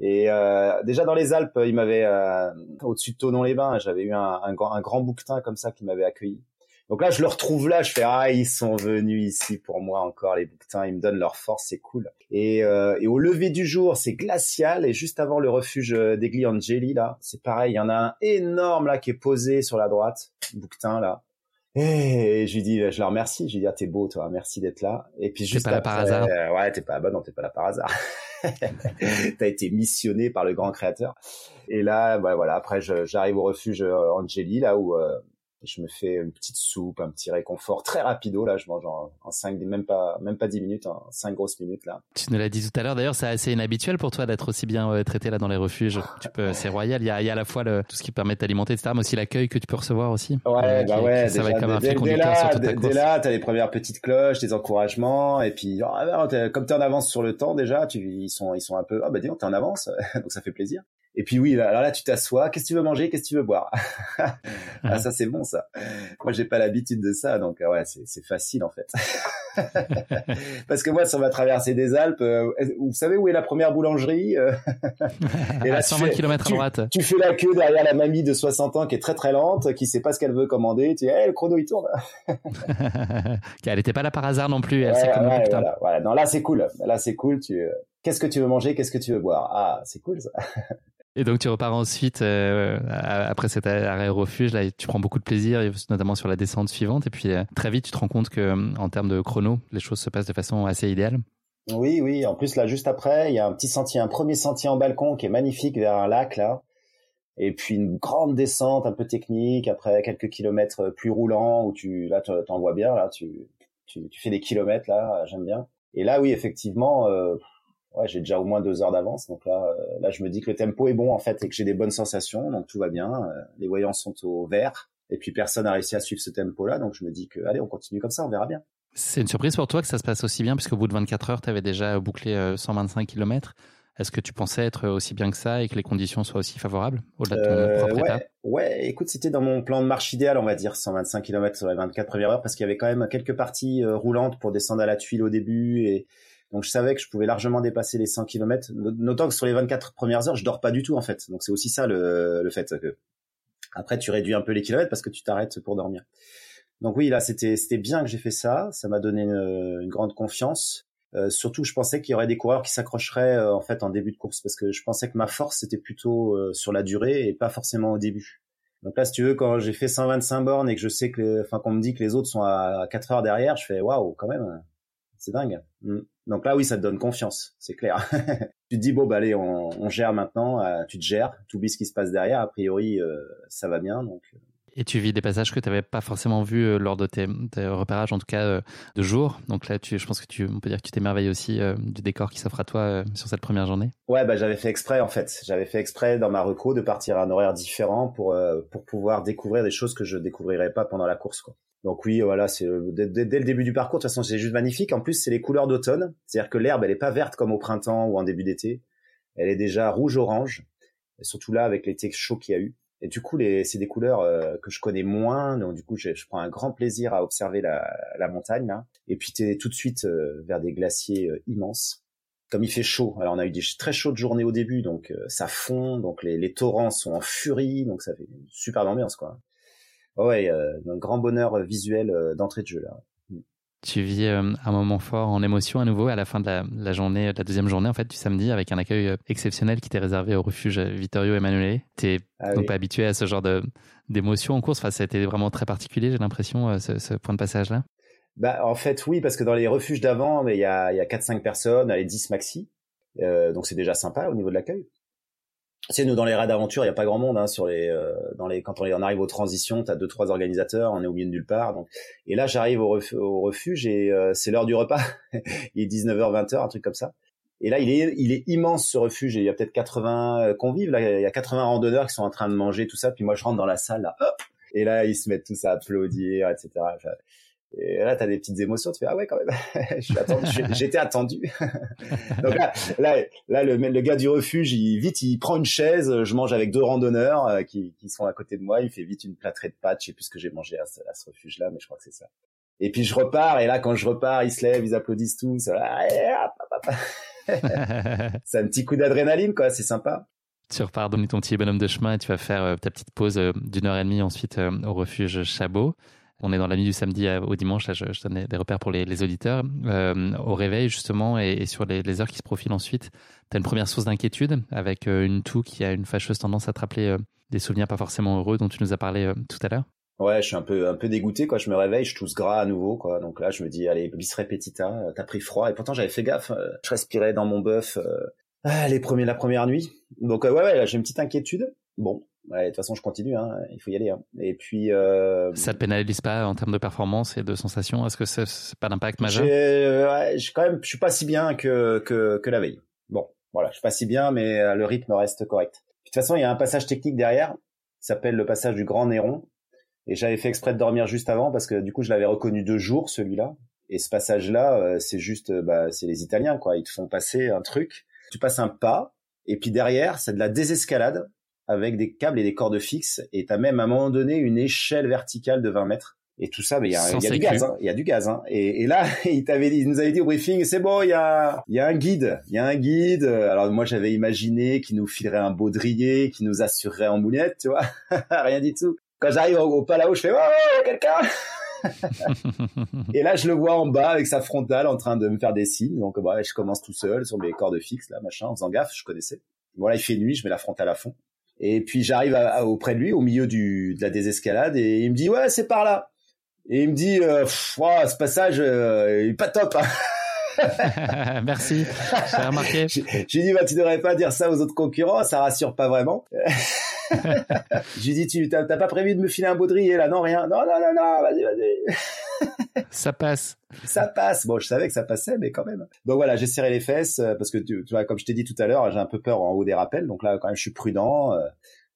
Et euh, déjà dans les Alpes, il m'avait euh, au-dessus de Tonon-les-Bains, j'avais eu un, un, un, grand bouquetin comme ça qui m'avait accueilli. Donc là, je le retrouve là, je fais ah ils sont venus ici pour moi encore les bouquetins, ils me donnent leur force, c'est cool. Et, euh, et au lever du jour, c'est glacial et juste avant le refuge d'Egli Angeli là, c'est pareil, il y en a un énorme là qui est posé sur la droite, bouquetin là. Et je lui dis, je le remercie. Je lui dis, ah, t'es beau, toi, merci d'être là. Et puis juste pas là par hasard. ouais, t'es pas, bah non, t'es pas là par hasard. T'as été missionné par le grand créateur. Et là, bah voilà, après, j'arrive au refuge euh, Angeli, là où euh, je me fais une petite soupe, un petit réconfort très rapido là. Je mange en, en 5, même pas, même pas 10 minutes, en 5 grosses minutes là. Tu nous l'as dit tout à l'heure. D'ailleurs, c'est assez inhabituel pour toi d'être aussi bien euh, traité là dans les refuges. Tu peux, c'est royal. Il y a, il y a à la fois le, tout ce qui permet de t'alimenter, etc., mais aussi l'accueil que tu peux recevoir aussi. Ouais, euh, bah ouais. ça va être comme un fil dès là, sur dès, dès là, t'as les premières petites cloches, des encouragements, et puis oh, ah, comme t'es en avance sur le temps déjà, tu, ils sont, ils sont un peu, ah bah dis donc t'es en avance, donc ça fait plaisir. Et puis oui, alors là, tu t'assois. Qu'est-ce que tu veux manger Qu'est-ce que tu veux boire? Ah, ça c'est bon ça. Moi, j'ai pas l'habitude de ça, donc euh, ouais, c'est facile en fait. Parce que moi, sur ma traversée des Alpes, euh, vous savez où est la première boulangerie euh? Et là, à 120 km à droite. Tu fais la queue derrière la mamie de 60 ans qui est très très lente, qui sait pas ce qu'elle veut commander. Tu dis, hey, le chrono il tourne. elle était pas là par hasard non plus. Elle ouais, comme ouais, voilà, voilà. Non, là c'est cool. Là c'est cool. Tu, qu'est-ce que tu veux manger Qu'est-ce que tu veux boire? Ah, c'est cool ça. Et donc tu repars ensuite euh, après cet arrêt refuge, là tu prends beaucoup de plaisir, notamment sur la descente suivante, et puis euh, très vite tu te rends compte que en termes de chrono, les choses se passent de façon assez idéale. Oui, oui. En plus là, juste après, il y a un petit sentier, un premier sentier en balcon qui est magnifique vers un lac là, et puis une grande descente un peu technique. Après quelques kilomètres plus roulants où tu là t'en vois bien là, tu, tu, tu fais des kilomètres là, j'aime bien. Et là, oui, effectivement. Euh, ouais, j'ai déjà au moins deux heures d'avance. Donc là, euh, là, je me dis que le tempo est bon en fait et que j'ai des bonnes sensations, donc tout va bien. Euh, les voyants sont au vert et puis personne n'a réussi à suivre ce tempo-là, donc je me dis que allez, on continue comme ça, on verra bien. C'est une surprise pour toi que ça se passe aussi bien, puisqu'au bout de 24 heures, tu avais déjà bouclé 125 euh, km. Est-ce que tu pensais être aussi bien que ça et que les conditions soient aussi favorables au-delà de ton euh, propre ouais, état? Ouais, écoute, c'était dans mon plan de marche idéal, on va dire, 125 km sur les 24 premières heures, parce qu'il y avait quand même quelques parties roulantes pour descendre à la tuile au début et donc je savais que je pouvais largement dépasser les 100 km, notant que sur les 24 premières heures, je dors pas du tout en fait. Donc c'est aussi ça le, le fait que après tu réduis un peu les kilomètres parce que tu t'arrêtes pour dormir. Donc oui, là c'était c'était bien que j'ai fait ça, ça m'a donné une, une, grande confiance. Euh, surtout, je pensais qu'il y aurait des coureurs qui s'accrocheraient euh, en fait en début de course parce que je pensais que ma force c'était plutôt euh, sur la durée et pas forcément au début. Donc là, si tu veux, quand j'ai fait 125 bornes et que je sais que, enfin, qu'on me dit que les autres sont à 4 heures derrière, je fais waouh, quand même, c'est dingue. Mm. Donc là, oui, ça te donne confiance, c'est clair. tu te dis bon, bah allez, on, on gère maintenant. Euh, tu te gères, tu oublies ce qui se passe derrière. A priori, euh, ça va bien, donc. Euh. Et tu vis des passages que tu n'avais pas forcément vus lors de tes, repérages, en tout cas de jour. Donc là, tu, je pense que tu, on peut dire que tu t'émerveilles aussi du décor qui s'offre à toi sur cette première journée. Ouais, bah j'avais fait exprès en fait. J'avais fait exprès dans ma reco de partir à un horaire différent pour pour pouvoir découvrir des choses que je découvrirais pas pendant la course, quoi. Donc oui, voilà, c'est euh, dès, le début du parcours. De toute façon, c'est juste magnifique. En plus, c'est les couleurs d'automne, c'est-à-dire que l'herbe, elle est pas verte comme au printemps ou en début d'été. Elle est déjà rouge-orange, et surtout là avec l'été chaud qu'il y a eu. Et du coup, c'est des couleurs euh, que je connais moins, donc du coup, je, prends un grand plaisir à observer la, montagne là. Et puis, tu es tout de suite euh, vers des glaciers immenses. Comme il fait chaud, alors on a eu des très chaudes journées au début, donc ça fond, donc les, les torrents sont en furie, donc ça fait une super ambiance quoi ouais, euh, un grand bonheur visuel euh, d'entrée de jeu là. Mm. Tu vis euh, un moment fort en émotion à nouveau à la fin de la, journée, de la deuxième journée en fait du samedi, avec un accueil exceptionnel qui t'est réservé au refuge Vittorio Emanuele. T'es ah, donc pas habitué à ce genre de d'émotion en course. Enfin, ça a été vraiment très particulier, j'ai l'impression, ce, point de passage là. Bah en fait oui, parce que dans les refuges d'avant, il y a y a quatre cinq personnes, les 10 maxi, donc c'est déjà sympa au niveau de l'accueil c'est nous dans les raids d'aventure, il y a pas grand monde hein, sur les euh, dans les quand on, on arrive aux transitions, tu as deux trois organisateurs, on est au milieu de nulle part. Donc et là j'arrive au, refuge et euh, c'est l'heure du repas. il est 19h 20h un truc comme ça. Et là, il est, il est immense ce refuge. il y a peut-être 80 convives. Là, il y a 80 randonneurs qui sont en train de manger tout ça. Puis moi, je rentre dans la salle là, hop, et là, ils se mettent tous à applaudir, etc. Et là, tu as des petites émotions, tu fais ah ouais quand même, j'étais attendu. Donc là, là, le, le, gars du refuge, il vite, il prend une chaise, je mange avec deux randonneurs euh, qui, qui sont à côté de moi, il fait vite une plâtrée de pâtes, je sais plus ce que j'ai mangé à, ce, refuge-là, mais je crois que c'est ça. Et puis je repars, et là quand je repars, ils se lèvent, ils applaudissent tous. c'est un petit coup d'adrénaline, quoi, c'est sympa. Tu repars donner ton petit bonhomme de chemin et tu vas faire euh, ta petite pause euh, d'une heure et demie ensuite au refuge Chabot. On est dans la nuit du samedi au dimanche, là je, je donne des repères pour les, auditeurs. Euh, au réveil justement et, sur les, heures qui se profilent ensuite, tu as une première source d'inquiétude avec euh, une toux qui a une fâcheuse tendance à te rappeler euh, des souvenirs pas forcément heureux dont tu nous as parlé tout à l'heure. Ouais, je suis un peu un peu dégoûté quoi. Je me réveille, je tousse gras à nouveau. Donc là, je me dis allez bis repetita. T'as pris froid et pourtant j'avais fait gaffe. Je respirais dans mon bœuf ah, les premiers la première nuit. Donc ouais ouais, j'ai une petite inquiétude. Bon, Ouais, de toute façon, je continue. Hein. Il faut y aller. Hein. Et puis. Euh... Ça te pénalise pas en termes de performance et de sensation Est-ce que c'est pas d'impact majeur? Ouais, je, quand même, je suis pas si bien que, que que la veille. Bon, voilà, je suis pas si bien, mais euh, le rythme reste correct. de toute façon, il y a un passage technique derrière qui s'appelle le passage du Grand Néron. Et j'avais fait exprès de dormir juste avant parce que du coup, je l'avais reconnu deux jours celui-là. Et ce passage-là, euh, c'est juste, bah, c'est les Italiens quoi. Ils te font passer un truc. Tu passes un pas et puis derrière, c'est de la désescalade avec des câbles et des cordes fixes. Et t'as même à un moment donné une échelle verticale de 20 mètres. Et tout ça, mais il y a, y a du gaz, hein, il y a du gaz. Hein. Et, là, il t'avait dit, il nous avait dit au briefing, c'est bon, il y a, y a un guide, il y a un guide. Alors moi, j'avais imaginé qu'il nous filerait un baudrier, qui nous assurerait en moulette, tu vois, rien du tout. Quand j'arrive au, au palao, je fais, oh, quelqu'un. et là, je le vois en bas avec sa frontale en train de me faire des signes. Donc, bah, je commence tout seul sur mes cordes fixes, là, machin, en faisant gaffe, je connaissais. Bon, là, il fait nuit, je mets la frontale à fond. Et puis j'arrive auprès de lui, au milieu du, de la désescalade, et il me dit ouais c'est par là. Et il me dit euh, ce passage euh, il est pas top. Hein. Merci, j'ai remarqué. J'ai dit bah tu devrais pas dire ça aux autres concurrents, ça rassure pas vraiment. J'ai dit tu t'as pas prévu de me filer un baudrier là? Non rien. Non non non non, vas-y vas-y. Ça passe. Ça passe. Bon, je savais que ça passait, mais quand même. Donc voilà, j'ai serré les fesses euh, parce que tu, vois, comme je t'ai dit tout à l'heure, j'ai un peu peur en haut des rappels. Donc là, quand même, je suis prudent. Euh,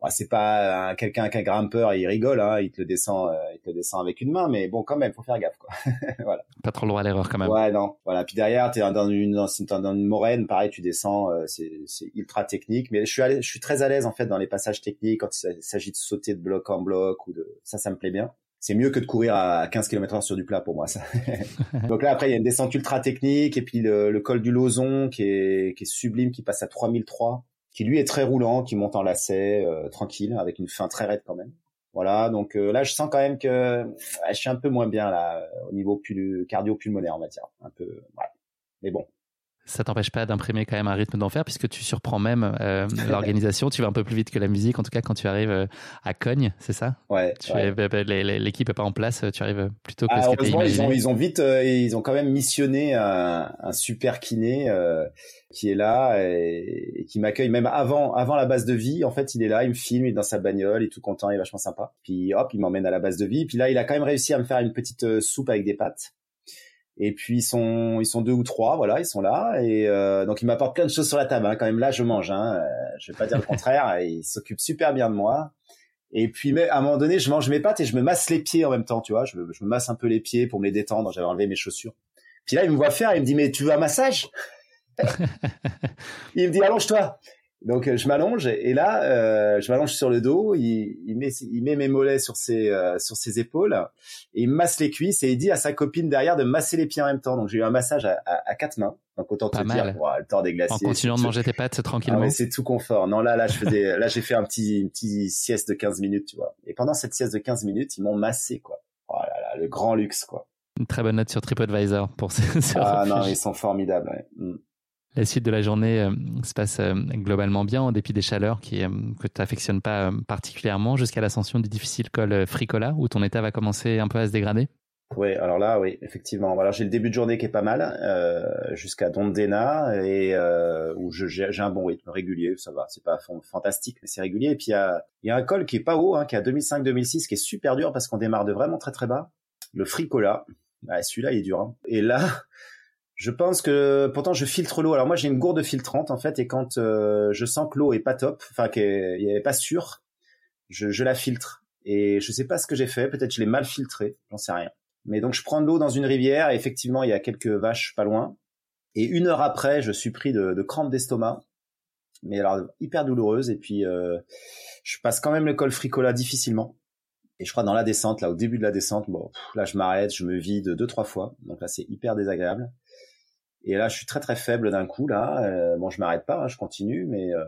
c'est pas quelqu'un qui a grimpeur et il rigole, hein, il te le descend, euh, il te le descend avec une main, mais bon, quand même, faut faire gaffe, quoi. voilà. Pas trop droit à l'erreur, quand même. Ouais, non. Voilà. Puis derrière, t'es dans une, dans, dans une moraine, pareil, tu descends, c'est, c'est ultra technique, mais je suis, je suis très à l'aise en fait dans les passages techniques quand il s'agit de sauter de bloc en bloc ou de, ça, ça me plaît bien c'est mieux que de courir à 15 km heure sur du plat pour moi ça. Donc là après il y a une descente ultra technique et puis le, col du Lozon qui est, qui est sublime qui passe à 3003 qui lui est très roulant qui monte en lacet euh, tranquille avec une fin très raide quand même. Voilà donc euh, là je sens quand même que je suis un peu moins bien là au niveau cardio-pulmonaire on va dire un peu mais bon ça t'empêche pas d'imprimer quand même un rythme d'enfer puisque tu surprends même euh, l'organisation. tu vas un peu plus vite que la musique. En tout cas, quand tu arrives euh, à Cogne, c'est ça? Ouais. L'équipe est pas en place. Tu arrives plutôt que ah, ce heureusement, ils ont, ils ont vite, euh, ils ont quand même missionné un, un super kiné qui est là et, qui m'accueille même avant, avant la base de vie. En fait, il est là, il me filme, il est dans sa bagnole, il est tout content, il est vachement sympa. Puis hop, il m'emmène à la base de vie. Puis là, il a quand même réussi à me faire une petite soupe avec des pâtes. Et puis ils sont ils sont deux ou trois, voilà, ils sont là et euh, donc ils m'apportent plein de choses sur la table. Hein. Quand même là, je mange. Hein. Euh, je vais pas dire le contraire. ils s'occupent super bien de moi. Et puis mais à un moment donné, je mange mes pâtes et je me masse les pieds en même temps, tu vois. Je, je me masse un peu les pieds pour me les détendre. J'avais enlevé mes chaussures. Puis là, il me voit faire, il me dit mais tu veux un massage? Il me dit allonge-toi. Donc euh, je m'allonge et là euh, je m'allonge sur le dos, il, il, met il met mes mollets sur ses euh, sur ses épaules et il masse les cuisses et il dit à sa copine derrière de masser les pieds en même temps. Donc j'ai eu un massage à, à, quatre mains. Donc autant te dire le temps des glaciers. En continuant de manger tes pâtes tranquillement. Ah, c'est tout confort. Non là là je faisais là j'ai fait un petit une petite sieste de 15 minutes, tu vois. Et pendant cette sieste de 15 minutes, ils m'ont massé quoi. Oh là là, le grand luxe quoi. Une très bonne note sur TripAdvisor pour ce, Ah non, ils sont formidables. Ouais. Mm. La suite de la journée euh, se passe euh, globalement bien en dépit des chaleurs qui, euh, que tu n'affectionnes pas particulièrement jusqu'à l'ascension du difficile col Fricola où ton état va commencer un peu à se dégrader. Oui, alors là, oui, effectivement. Alors j'ai le début de journée qui est pas mal jusqu'à Dondena et où j'ai un bon rythme régulier, ça va. C'est pas fantastique, mais c'est régulier. Et puis il y a, un col qui est pas haut, hein, qui est à 2005-2006, qui est super dur parce qu'on démarre de vraiment très très bas. Le Fricola, ah, celui-là il est dur. Hein. Et là, Je pense que pourtant je filtre l'eau. Alors moi j'ai une gourde filtrante en fait et quand euh, je sens que l'eau est pas top, enfin qu'elle est pas sûre, je, je la filtre. Et je sais pas ce que j'ai fait, peut-être je l'ai mal filtré, j'en sais rien. Mais donc je prends de l'eau dans une rivière et effectivement il y a quelques vaches pas loin. Et une heure après, je suis pris de, de crampes d'estomac, mais alors hyper douloureuse. Et puis euh, je passe quand même le col Fricola difficilement. Et je crois dans la descente, là au début de la descente, bon, là je m'arrête, je me vide deux trois fois, donc là c'est hyper désagréable. Et là je suis très très faible d'un coup là. Euh, bon je m'arrête pas, hein, je continue, mais euh,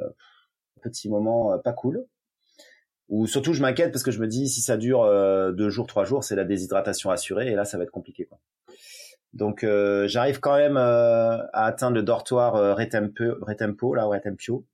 petit moment euh, pas cool. Ou surtout je m'inquiète parce que je me dis si ça dure deux jours trois jours, c'est la déshydratation assurée et là ça va être compliqué quoi. Donc euh, j'arrive quand même à atteindre le dortoir Retempo, Retempo là Retempio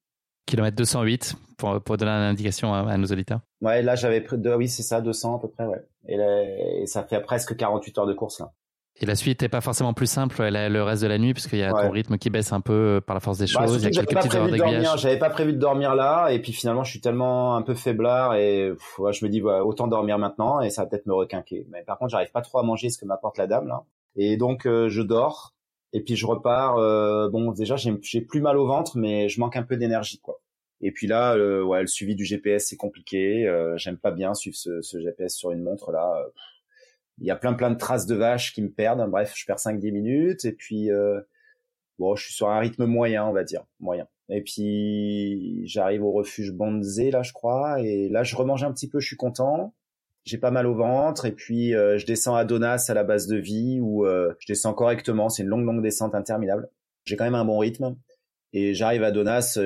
Kilomètre 208 pour, pour donner une indication à, nos auditeurs. Ouais, là j'avais pris de, oui c'est ça 200 à peu près ouais. Et, là, et, ça fait presque 48 heures de course là. Et la suite n'est pas forcément plus simple le reste de la nuit puisqu'il y a ton rythme qui baisse un peu par la force des bah, choses. il y a quelques petites heures d'aiguillage. J'avais pas prévu de dormir là et puis finalement je suis tellement un peu faiblard et je me dis autant dormir maintenant et ça va peut-être me requinquer. Mais par contre j'arrive pas trop à manger ce que m'apporte la dame là. Et donc euh, je dors et puis je repars. Euh, bon déjà j'ai plus mal au ventre mais je manque un peu d'énergie quoi. Et puis là, euh, ouais, le suivi du GPS c'est compliqué. Euh, J'aime pas bien suivre ce, ce, GPS sur une montre là. Il y a plein plein de traces de vaches qui me perdent. Bref, je perds 5-10 minutes et puis euh, bon, je suis sur un rythme moyen, on va dire, moyen. Et puis j'arrive au refuge Bonzé là, je crois, et là je remange un petit peu, je suis content. J'ai pas mal au ventre et puis euh, je descends à Donas à la base de vie où euh, je descends correctement. C'est une longue longue descente interminable. J'ai quand même un bon rythme. Et j'arrive à Donas,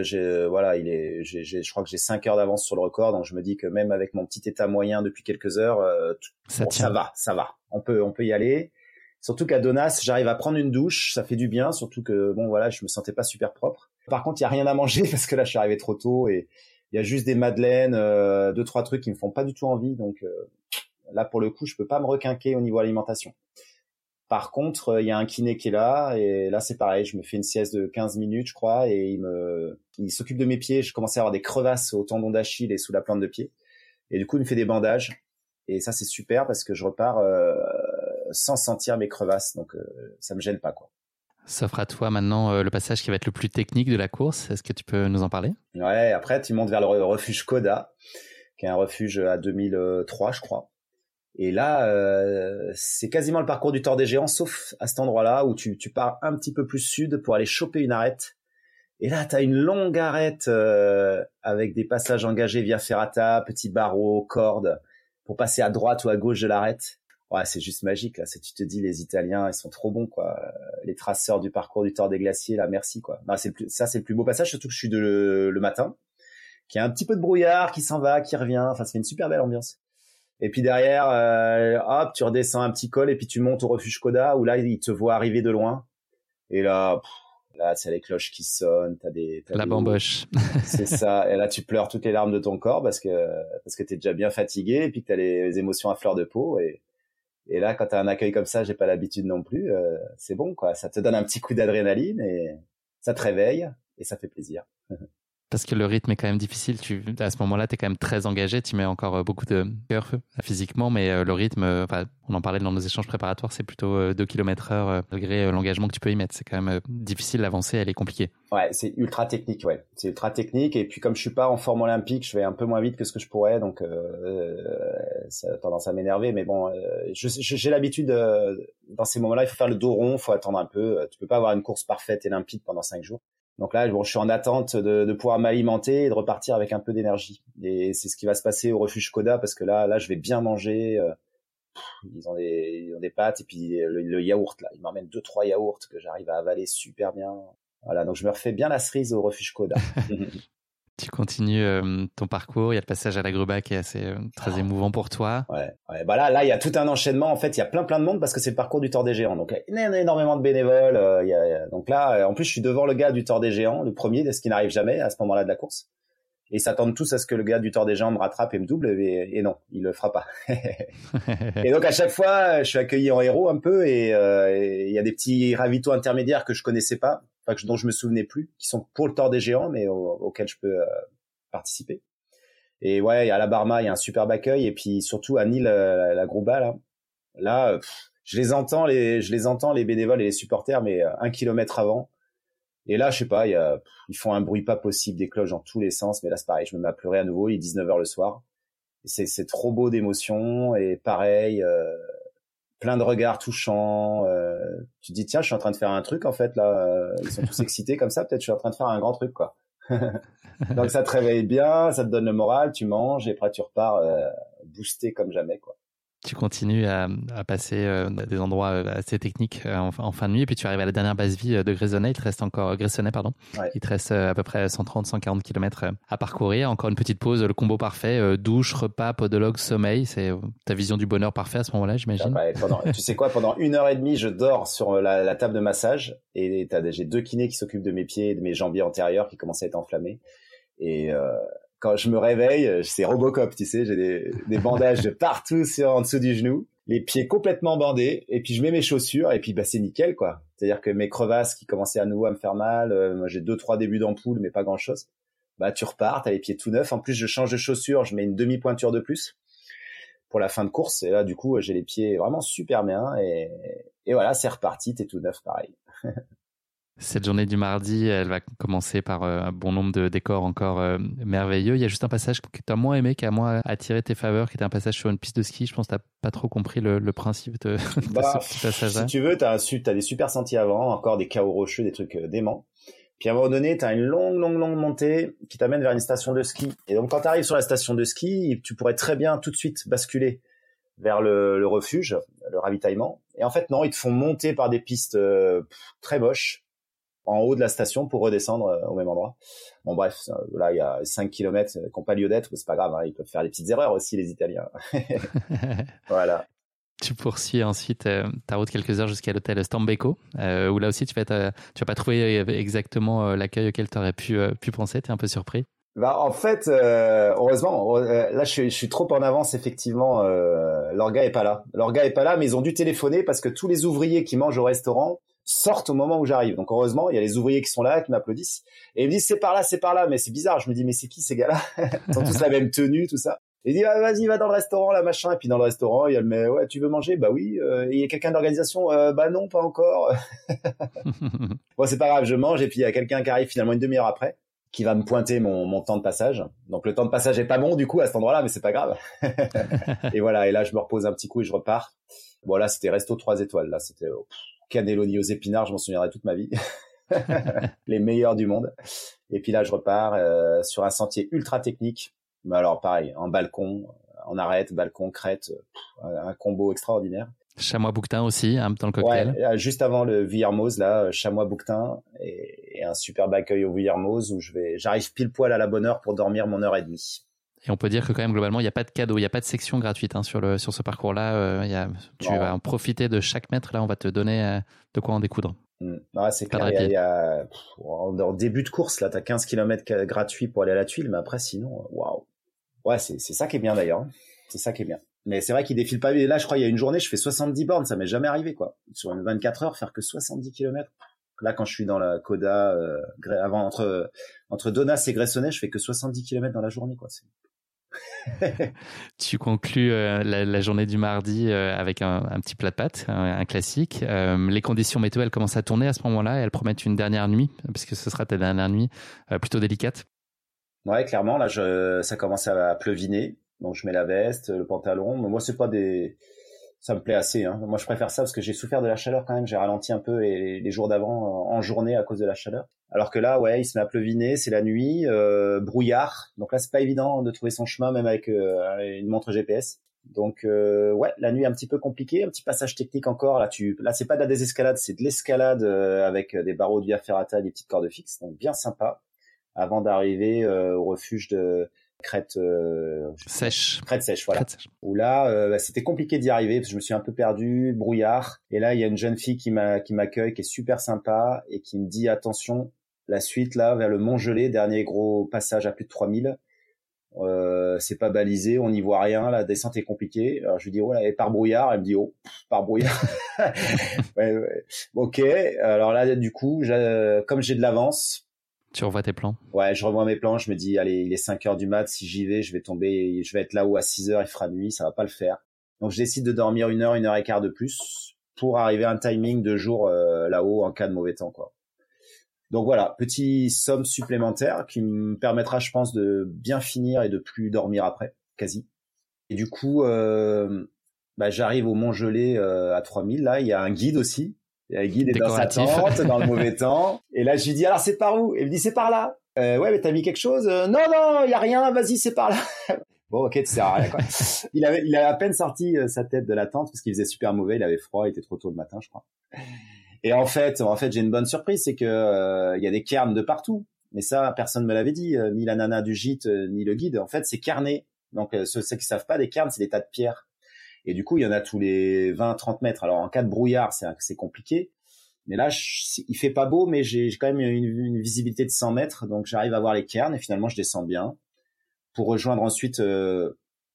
voilà, il est, je crois que j'ai 5 heures d'avance sur le record, donc je me dis que même avec mon petit état moyen depuis quelques heures, euh, ça, ça, va, ça va, on peut, on peut y aller. Surtout qu'à Donas, j'arrive à prendre une douche, ça fait du bien, surtout que bon voilà, je me sentais pas super propre. Par contre, il y a rien à manger parce que là, je suis arrivé trop tôt et il y a juste des madeleines, euh, deux trois trucs qui me font pas du tout envie, donc euh, là pour le coup, je peux pas me requinquer au niveau alimentation. Par contre, euh, il y a un kiné qui est là et là c'est pareil, je me fais une sieste de 15 minutes, je crois, et il me, il s'occupe de mes pieds. Je commence à avoir des crevasses au tendon d'Achille et sous la plante de pied, et du coup il me fait des bandages. Et ça c'est super parce que je repars euh, sans sentir mes crevasses, donc euh, ça me gêne pas quoi. S'offre à toi maintenant euh, le passage qui va être le plus technique de la course. Est-ce que tu peux nous en parler? Ouais, après tu montes vers le refuge Koda, qui est un refuge à 2003 je crois et là, euh, c'est quasiment le parcours du Tour des Géants, sauf à cet endroit-là où tu, tu pars un petit peu plus sud pour aller choper une arête. Et là, tu as une longue arête euh, avec des passages engagés via ferrata, petits barreaux, cordes, pour passer à droite ou à gauche de l'arête. Ouais, c'est juste magique là. tu te dis, les Italiens, ils sont trop bons quoi. Les traceurs du parcours du Tour des Glaciers, là, merci quoi. Bah, c'est ça, c'est le plus beau passage, surtout que je suis de le, le matin, qui a un petit peu de brouillard, qui s'en va, qui revient. Enfin, fait une super belle ambiance. Et puis derrière, euh, hop, tu redescends un petit col et puis tu montes au refuge Koda où là, il te voit arriver de loin. Et là, là, c'est les cloches qui sonnent, t'as des, la bamboche. c'est ça. Et là, tu pleures toutes les larmes de ton corps parce que parce que t'es déjà bien fatigué et puis que t'as les, émotions à fleur de peau. Et et là, quand t'as un accueil comme ça, j'ai pas l'habitude non plus. Euh, c'est bon, quoi. Ça te donne un petit coup d'adrénaline et ça te réveille et ça fait plaisir. Parce que le rythme est quand même difficile. Tu, à ce moment-là, tu es quand même très engagé. Tu mets encore euh, beaucoup de cœur physiquement, mais euh, le rythme, euh, on en parlait dans nos échanges préparatoires, c'est plutôt 2 km heure malgré l'engagement que tu peux y mettre. C'est quand même difficile d'avancer, elle est compliquée. Ouais, c'est ultra technique, ouais. C'est ultra technique. Et puis comme je suis pas en forme olympique, je vais un peu moins vite que ce que je pourrais, donc ça a tendance à m'énerver. Mais bon, j'ai l'habitude, dans ces moments-là, il faut faire le dos rond, il faut attendre un peu. Tu peux pas avoir une course parfaite et limpide pendant 5 jours. Donc là, je suis en attente de, de pouvoir m'alimenter et de repartir avec un peu d'énergie. Et c'est ce qui va se passer au refuge Koda parce que là, là, je vais bien manger. Euh, ils, ont des, ont des pâtes et puis le, yaourt là, ils m'emmènent deux trois yaourts que j'arrive à avaler super bien. Voilà, donc je me refais bien la cerise au refuge Koda. tu continues euh, ton parcours. Il y a le passage à la Gruba qui est assez euh, très ah. émouvant pour toi. Ouais, ouais. Bah là, là, il y a tout un enchaînement. En fait, il y a plein, plein de monde parce que c'est le parcours du Tour des Géants. Donc, il y a énormément de bénévoles. Euh, il y a, donc là, en plus, je suis devant le gars du Tour des Géants, le premier, ce qui n'arrive jamais à ce moment-là de la course. Et ils s'attendent tous à ce que le gars du Tour des Géants me rattrape et me double. Et, non, il le fera pas. et donc à chaque fois, je suis accueilli en héros un peu. Et il y a des petits ravitaux intermédiaires que je connaissais pas dont je me souvenais plus, qui sont pour le tort des géants, mais auxquels je peux euh, participer. Et ouais, à la Barma, il y a un superbe accueil, et puis surtout à Nîmes, euh, la, la Grouba, là, là, je les entends les, je les entends les bénévoles et les supporters, mais un kilomètre avant. Et là, je sais pas, ils font un bruit pas possible, des cloches dans tous les sens. Mais là, c'est pareil, je me mets à pleurer à nouveau. Il est 19 h le soir. C'est, trop beau d'émotions et pareil, euh, plein de regards touchants. Euh, tu dis tiens, je suis en train de faire un truc en fait là. Euh, ils sont tous excités comme ça. Peut-être je suis en train de faire un grand truc quoi. Donc ça te réveille bien, ça te donne le moral, tu manges et après tu repars euh, boosté comme jamais quoi tu continues à, à passer euh, des endroits euh, assez techniques euh, en, en, fin de nuit, et puis tu arrives à la dernière base vie de Gressonnet. Il te reste encore Gressonnet, pardon. Il te reste à peu près 130-140 km à parcourir. Encore une petite pause, le combo parfait douche, repas, podologue, sommeil. C'est ta vision du bonheur parfait à ce moment-là, j'imagine. tu sais quoi Pendant une heure et demie, je dors sur la, la table de massage et j'ai deux kinés qui s'occupent de mes pieds et de mes jambiers antérieurs qui commencent à être enflammés. Et euh, quand je me réveille, euh, c'est Robocop, tu sais, j'ai des, bandages de partout sur en dessous du genou, les pieds complètement bandés, et puis je mets mes chaussures, et puis bah c'est nickel quoi. C'est-à-dire que mes crevasses qui commençaient à nouveau à me faire mal, euh, j'ai deux trois débuts d'ampoule, mais pas grand chose. Bah tu repars, t'as les pieds tout neufs. En plus je change de chaussures, je mets une demi pointure de plus pour la fin de course, et là du coup j'ai les pieds vraiment super bien, et, et voilà c'est reparti, t'es tout neuf pareil. Cette journée du mardi, elle va commencer par euh, un bon nombre de décors encore euh, merveilleux. Il y a juste un passage que tu as moins aimé, qui a moins attiré tes faveurs, qui était un passage sur une piste de ski. Je pense que tu pas trop compris le, principe de, bah, ce passage-là. Si tu veux, tu as, as, des super sentiers avant, encore des chaos rocheux, des trucs euh, déments. Puis à un moment donné, tu as une longue, longue, longue montée qui t'amène vers une station de ski. Et donc quand tu arrives sur la station de ski, tu pourrais très bien tout de suite basculer vers le, le refuge, le ravitaillement. Et en fait, non, ils te font monter par des pistes très moches en haut de la station pour redescendre euh, au même endroit. Bon bref, là il y a 5 km qui n'ont pas lieu d'être, c'est pas grave, hein, ils peuvent faire des petites erreurs aussi les Italiens. voilà. Tu poursuis ensuite euh, ta route quelques heures jusqu'à l'hôtel Stambecco, euh, où là aussi tu vas, tu vas pas trouver exactement l'accueil auquel tu aurais pu, pu penser, tu es un peu surpris. Bah en fait, heureusement, là je suis, je suis, trop en avance effectivement. L'orga est pas là. L'orga est pas là, mais ils ont dû téléphoner parce que tous les ouvriers qui mangent au restaurant sortent au moment où j'arrive. Donc heureusement, il y a les ouvriers qui sont là, qui m'applaudissent. Et ils me disent c'est par là, c'est par là. Mais c'est bizarre. Je me dis mais c'est qui ces gars-là? Ils ont tous la même tenue, tout ça. Et il dit ah, vas-y va dans le restaurant là machin. Et puis dans le restaurant il y a le mais ouais tu veux manger? Bah oui. Euh, il y a quelqu'un d'organisation? Euh, bah non pas encore. bon c'est pas grave je mange et puis il y a quelqu'un qui arrive finalement une demi-heure après qui va me pointer mon, mon temps de passage. Donc le temps de passage est pas bon du coup à cet endroit-là, mais c'est pas grave. et voilà, et là je me repose un petit coup et je repars. Bon là c'était resto trois étoiles, là c'était oh, cannelloni aux épinards, je m'en souviendrai toute ma vie. les meilleurs du monde. Et puis là, je repars euh, sur un sentier ultra technique. Mais alors, pareil, en balcon, en arrête, balcon, crête, un combo extraordinaire. Chamois bouquetin aussi, hein, dans le cocktail. Ouais, euh, juste avant le Vuillermoz, là, euh, chamois bouquetin et, et, un superbe accueil au Vuillermoz où je vais, j'arrive pile poil à la bonne heure pour dormir mon heure et demie. Et on peut dire que quand même globalement, il n'y a pas de cadeau, il n'y a pas de section gratuite hein, sur le sur ce parcours-là. Euh, tu vas en profiter de chaque mètre. Là, on va te donner euh, de quoi en découdre. Mmh. c'est clair. Y a, en, début de course, là, tu as 15 km gratuits pour aller à la tuile, mais après, sinon, waouh. Ouais, c'est ça qui est bien d'ailleurs. Hein. C'est ça qui est bien. Mais c'est vrai qu'il défile pas. Là, je crois, il y a une journée, je fais 70 bornes. Ça m'est jamais arrivé, quoi. Sur une 24 heures, faire que 70 km. Là, quand je suis dans la Coda, euh, avant entre entre Donas et Gressonnet, je fais que 70 km dans la journée, quoi. tu conclus euh, la, journée du mardi euh, avec un, petit plat de pâtes, un, classique. Euh, les conditions météo, elles commencent à tourner à ce moment-là. Elles promettent une dernière nuit, puisque ce sera ta dernière nuit plutôt délicate. Ouais, clairement. Là, ça commence à pleuviner. Donc, je mets la veste, le pantalon. Mais moi, c'est pas des, ça me plaît assez. Hein. Moi, je préfère ça parce que j'ai souffert de la chaleur quand même. J'ai ralenti un peu les, les jours d'avant en journée à cause de la chaleur. Alors que là, ouais, il se met à pleuviner, c'est la nuit, euh, brouillard. Donc là, c'est pas évident de trouver son chemin même avec euh, une montre GPS. Donc euh, ouais, la nuit un petit peu compliquée, un petit passage technique encore. Là, tu, là, c'est pas de la désescalade, c'est de l'escalade euh, avec des barreaux de via ferrata, des petites cordes fixes. Donc bien sympa. Avant d'arriver au refuge de crête euh, sèche. Crête sèche, voilà. Où là, euh, bah, c'était compliqué d'y arriver parce que je me suis un peu perdu, brouillard. Et là, il y a une jeune fille qui m'a qui m'accueille, qui est super sympa et qui me dit attention, la suite là vers le Mont Gelé, dernier gros passage à plus de 3000. Euh, c'est pas balisé, on n'y voit rien, la descente est compliquée. Alors je lui dis oh là, et par brouillard, elle me dit oh par brouillard. ouais, ouais. Ok, alors là du coup, comme j'ai de l'avance, tu revois tes plans? Ouais, je revois mes plans. Je me dis, allez, il est 5 heures du mat. Si j'y vais, je vais tomber, je vais être là où à 6 heures, il fera nuit, ça va pas le faire. Donc, je décide de dormir une heure, une heure et quart de plus pour arriver à un timing de jour là-haut en cas de mauvais temps, quoi. Donc voilà, petit somme supplémentaire qui me permettra, je pense, de bien finir et de plus dormir après, quasi. Et du coup, euh, bah, j'arrive au Mont Gelé euh, à 3000. Là, il y a un guide aussi. Il y a un guide est dans sa tente, dans le mauvais temps. Et là, je lui dis, alors c'est par où? Et il me dit, c'est par là. Euh, ouais, mais t'as mis quelque chose? Non, non, il y a rien. Vas-y, c'est par là. bon, ok, tu sais rien. Quoi. il avait, il a à peine sorti sa tête de la tente parce qu'il faisait super mauvais. Il avait froid. Il était trop tôt le matin, je crois. Et en fait, en fait, j'ai une bonne surprise, c'est que euh, il y a des cairns de partout. Mais ça, personne me l'avait dit, euh, ni la nana du gîte, euh, ni le guide. En fait, c'est carné. Donc, ceux, ceux qui savent pas, des cairns, c'est des tas de pierres. Et du coup, il y en a tous les 20, 30 mètres. Alors, en cas de brouillard, c'est, compliqué. Mais là, je, il fait pas beau, mais j'ai, quand même une, visibilité de 100 mètres. Donc, j'arrive à voir les cairns et finalement, je descends bien pour rejoindre ensuite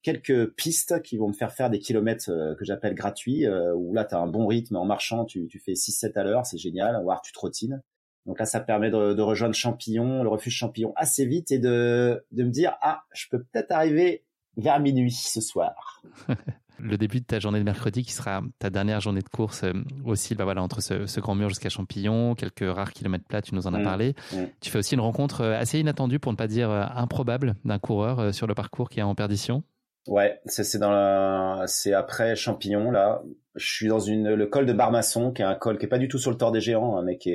quelques pistes qui vont me faire faire des kilomètres euh, que j'appelle gratuits, euh, où là, tu as un bon rythme en marchant, tu, fais 6-7 à l'heure, c'est génial, voire tu trottines. Donc là, ça permet de, rejoindre Champillon, le refuge Champillon assez vite et de me dire, ah, je peux peut-être arriver vers minuit ce soir. le début de ta journée de mercredi qui sera ta dernière journée de course euh, aussi bah voilà entre ce, ce grand mur jusqu'à Champillon quelques rares kilomètres plats tu nous en as mmh. parlé mmh. tu fais aussi une rencontre assez inattendue pour ne pas dire improbable d'un coureur sur le parcours qui est en perdition Ouais, c'est dans la, c'est après Champignon là. Je suis dans une le col de Barmasson, qui est un col qui est pas du tout sur le tort des géants, un mec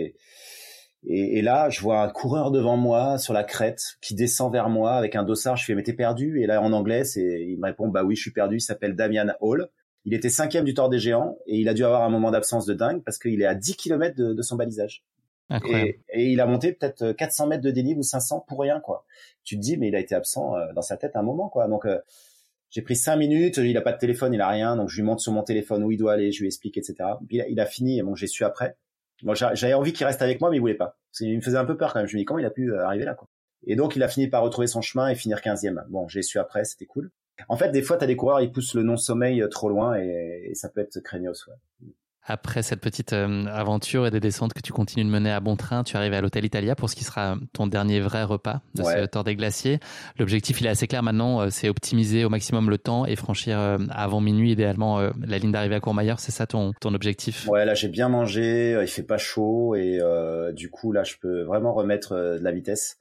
et, et là je vois un coureur devant moi sur la crête qui descend vers moi avec un dossard. Je fais mais t'es perdu? Et là en anglais, c'est il me répond bah oui je suis perdu. Il s'appelle Damian Hall. Il était cinquième du tort des géants et il a dû avoir un moment d'absence de dingue parce qu'il est à 10 km de, de son balisage. Et, et, il a monté peut-être 400 mètres de dénivelé ou 500 pour rien quoi. Tu te dis mais il a été absent euh, dans sa tête un moment quoi. Donc euh, j'ai pris cinq minutes, il a pas de téléphone, il a rien, donc je lui montre sur mon téléphone où il doit aller, je lui explique, etc. Puis il a fini, bon, j'ai su après. Bon, j'avais envie qu'il reste avec moi, mais il voulait pas. Il me faisait un peu peur quand même. Je me dis comment il a pu euh, arriver là, quoi? Et donc il a fini par retrouver son chemin et finir 15e. Bon, j'ai su après, c'était cool. En fait, des fois, t'as des coureurs, ils poussent le non-sommeil euh, trop loin et, ça peut être craignos. Ouais après cette petite euh, aventure et des descentes que tu continues de mener à bon train, tu arrives à l'hôtel Italia pour ce qui sera ton dernier vrai repas de ce Tour des Glaciers. L'objectif, il est assez clair maintenant, euh, c'est optimiser au maximum le temps et franchir euh, avant minuit idéalement la ligne d'arrivée à Courmayeur. C'est ça ton, ton objectif? Ouais, là j'ai bien mangé, il fait pas chaud et du coup là je peux vraiment remettre de la vitesse.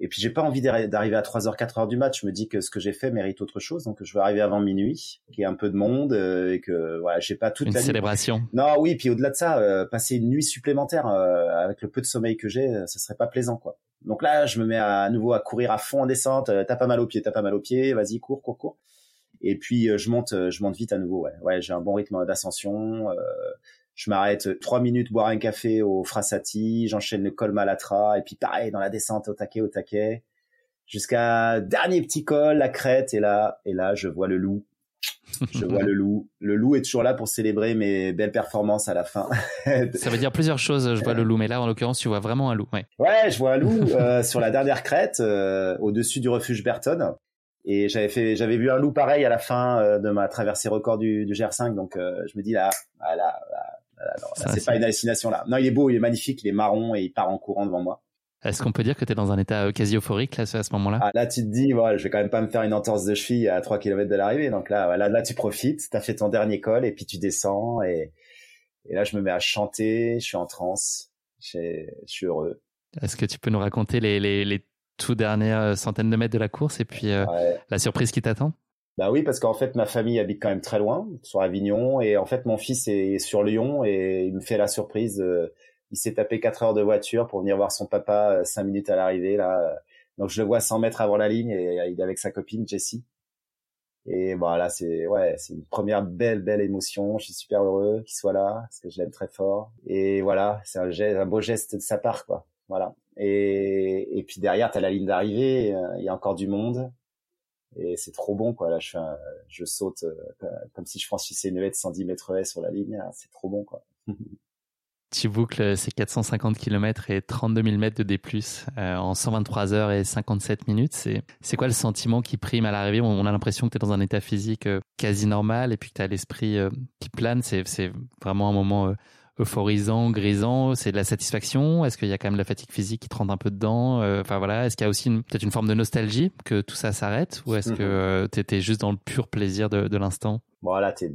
Et puis j'ai pas envie d'arriver à 3h, 4h du match. Je me dis que ce que j'ai fait mérite autre chose, donc je veux arriver avant minuit, qu'il y ait un peu de monde euh, et que voilà, j'ai pas toute une la célébration. Non, oui, puis au-delà de ça, euh, passer une nuit supplémentaire euh, avec le peu de sommeil que j'ai, ce serait pas plaisant, quoi. Donc là, je me mets à, nouveau à courir à fond en descente. t'as pas mal au pied, t'as pas mal au pied. Vas-y, cours, cours, cours. Et puis je monte, je monte vite à nouveau. Ouais, ouais, j'ai un bon rythme d'ascension je m'arrête trois minutes boire un café au Frassati, j'enchaîne le col Malatra et puis pareil dans la descente au taquet au taquet jusqu'à dernier petit col la crête et là et là je vois le loup. Je vois le loup. Le loup est toujours là pour célébrer mes belles performances à la fin. Ça veut dire plusieurs choses. Je vois le loup, mais là, en l'occurrence, tu vois vraiment un loup. Ouais, ouais je vois un loup euh, sur la dernière crête, euh, au-dessus du refuge Berton. Et j'avais fait, j'avais vu un loup pareil à la fin euh, de ma traversée record du, du GR5. Donc, je me dis là, là, là c'est pas une hallucination là. Non, il est beau, il est magnifique, il est marron et il part en courant devant moi. Est-ce qu'on peut dire que tu es dans un état euh, quasi euphorique là, à ce moment-là? Ah, Là, tu te dis, voilà, je vais quand même pas me faire une entorse de cheville à 3 km de l'arrivée. Donc là, là, là, tu profites, tu as fait ton dernier col et puis tu descends. Et, et là, je me mets à chanter, je suis en transe, je, suis heureux. Est-ce que tu peux nous raconter les, les, les tout dernières euh, centaines de mètres de la course et puis euh, la surprise qui t'attend? Bah oui, parce qu'en fait, ma famille habite quand même très loin, sur Avignon, et en fait, mon fils est sur Lyon et il me fait la surprise. Euh, il s'est tapé quatre heures de voiture pour venir voir son papa euh, cinq minutes à l'arrivée là. Donc je le vois 100 mètres avant la ligne et euh, il est avec sa copine Jessie. Et voilà, c'est ouais, c'est une première belle belle émotion. Je suis super heureux qu'il soit là parce que je l'aime très fort. Et voilà, c'est un, un beau geste de sa part quoi. Voilà. Et, et puis derrière, tu as la ligne d'arrivée, il y a encore du monde et c'est trop bon quoi là je saute euh, comme si je franchissais une haie de 110 mètres haie sur la ligne c'est trop bon quoi tu boucles ces 450 km et 32 000 mètres de D+, euh, en 123 heures et 57 minutes. C'est, quoi le sentiment qui prime à l'arrivée? On a l'impression que tu es dans un état physique euh, quasi normal et puis que tu as l'esprit qui plane. C'est vraiment un moment euphorisant, grisant C'est de la satisfaction? Est-ce qu'il y a quand même la fatigue physique qui te rentre un peu dedans? Enfin voilà, est-ce qu'il y a aussi peut-être une forme de nostalgie que tout ça s'arrête? Ou est-ce que tu étais juste dans le pur plaisir de, de l'instant? Voilà, t'es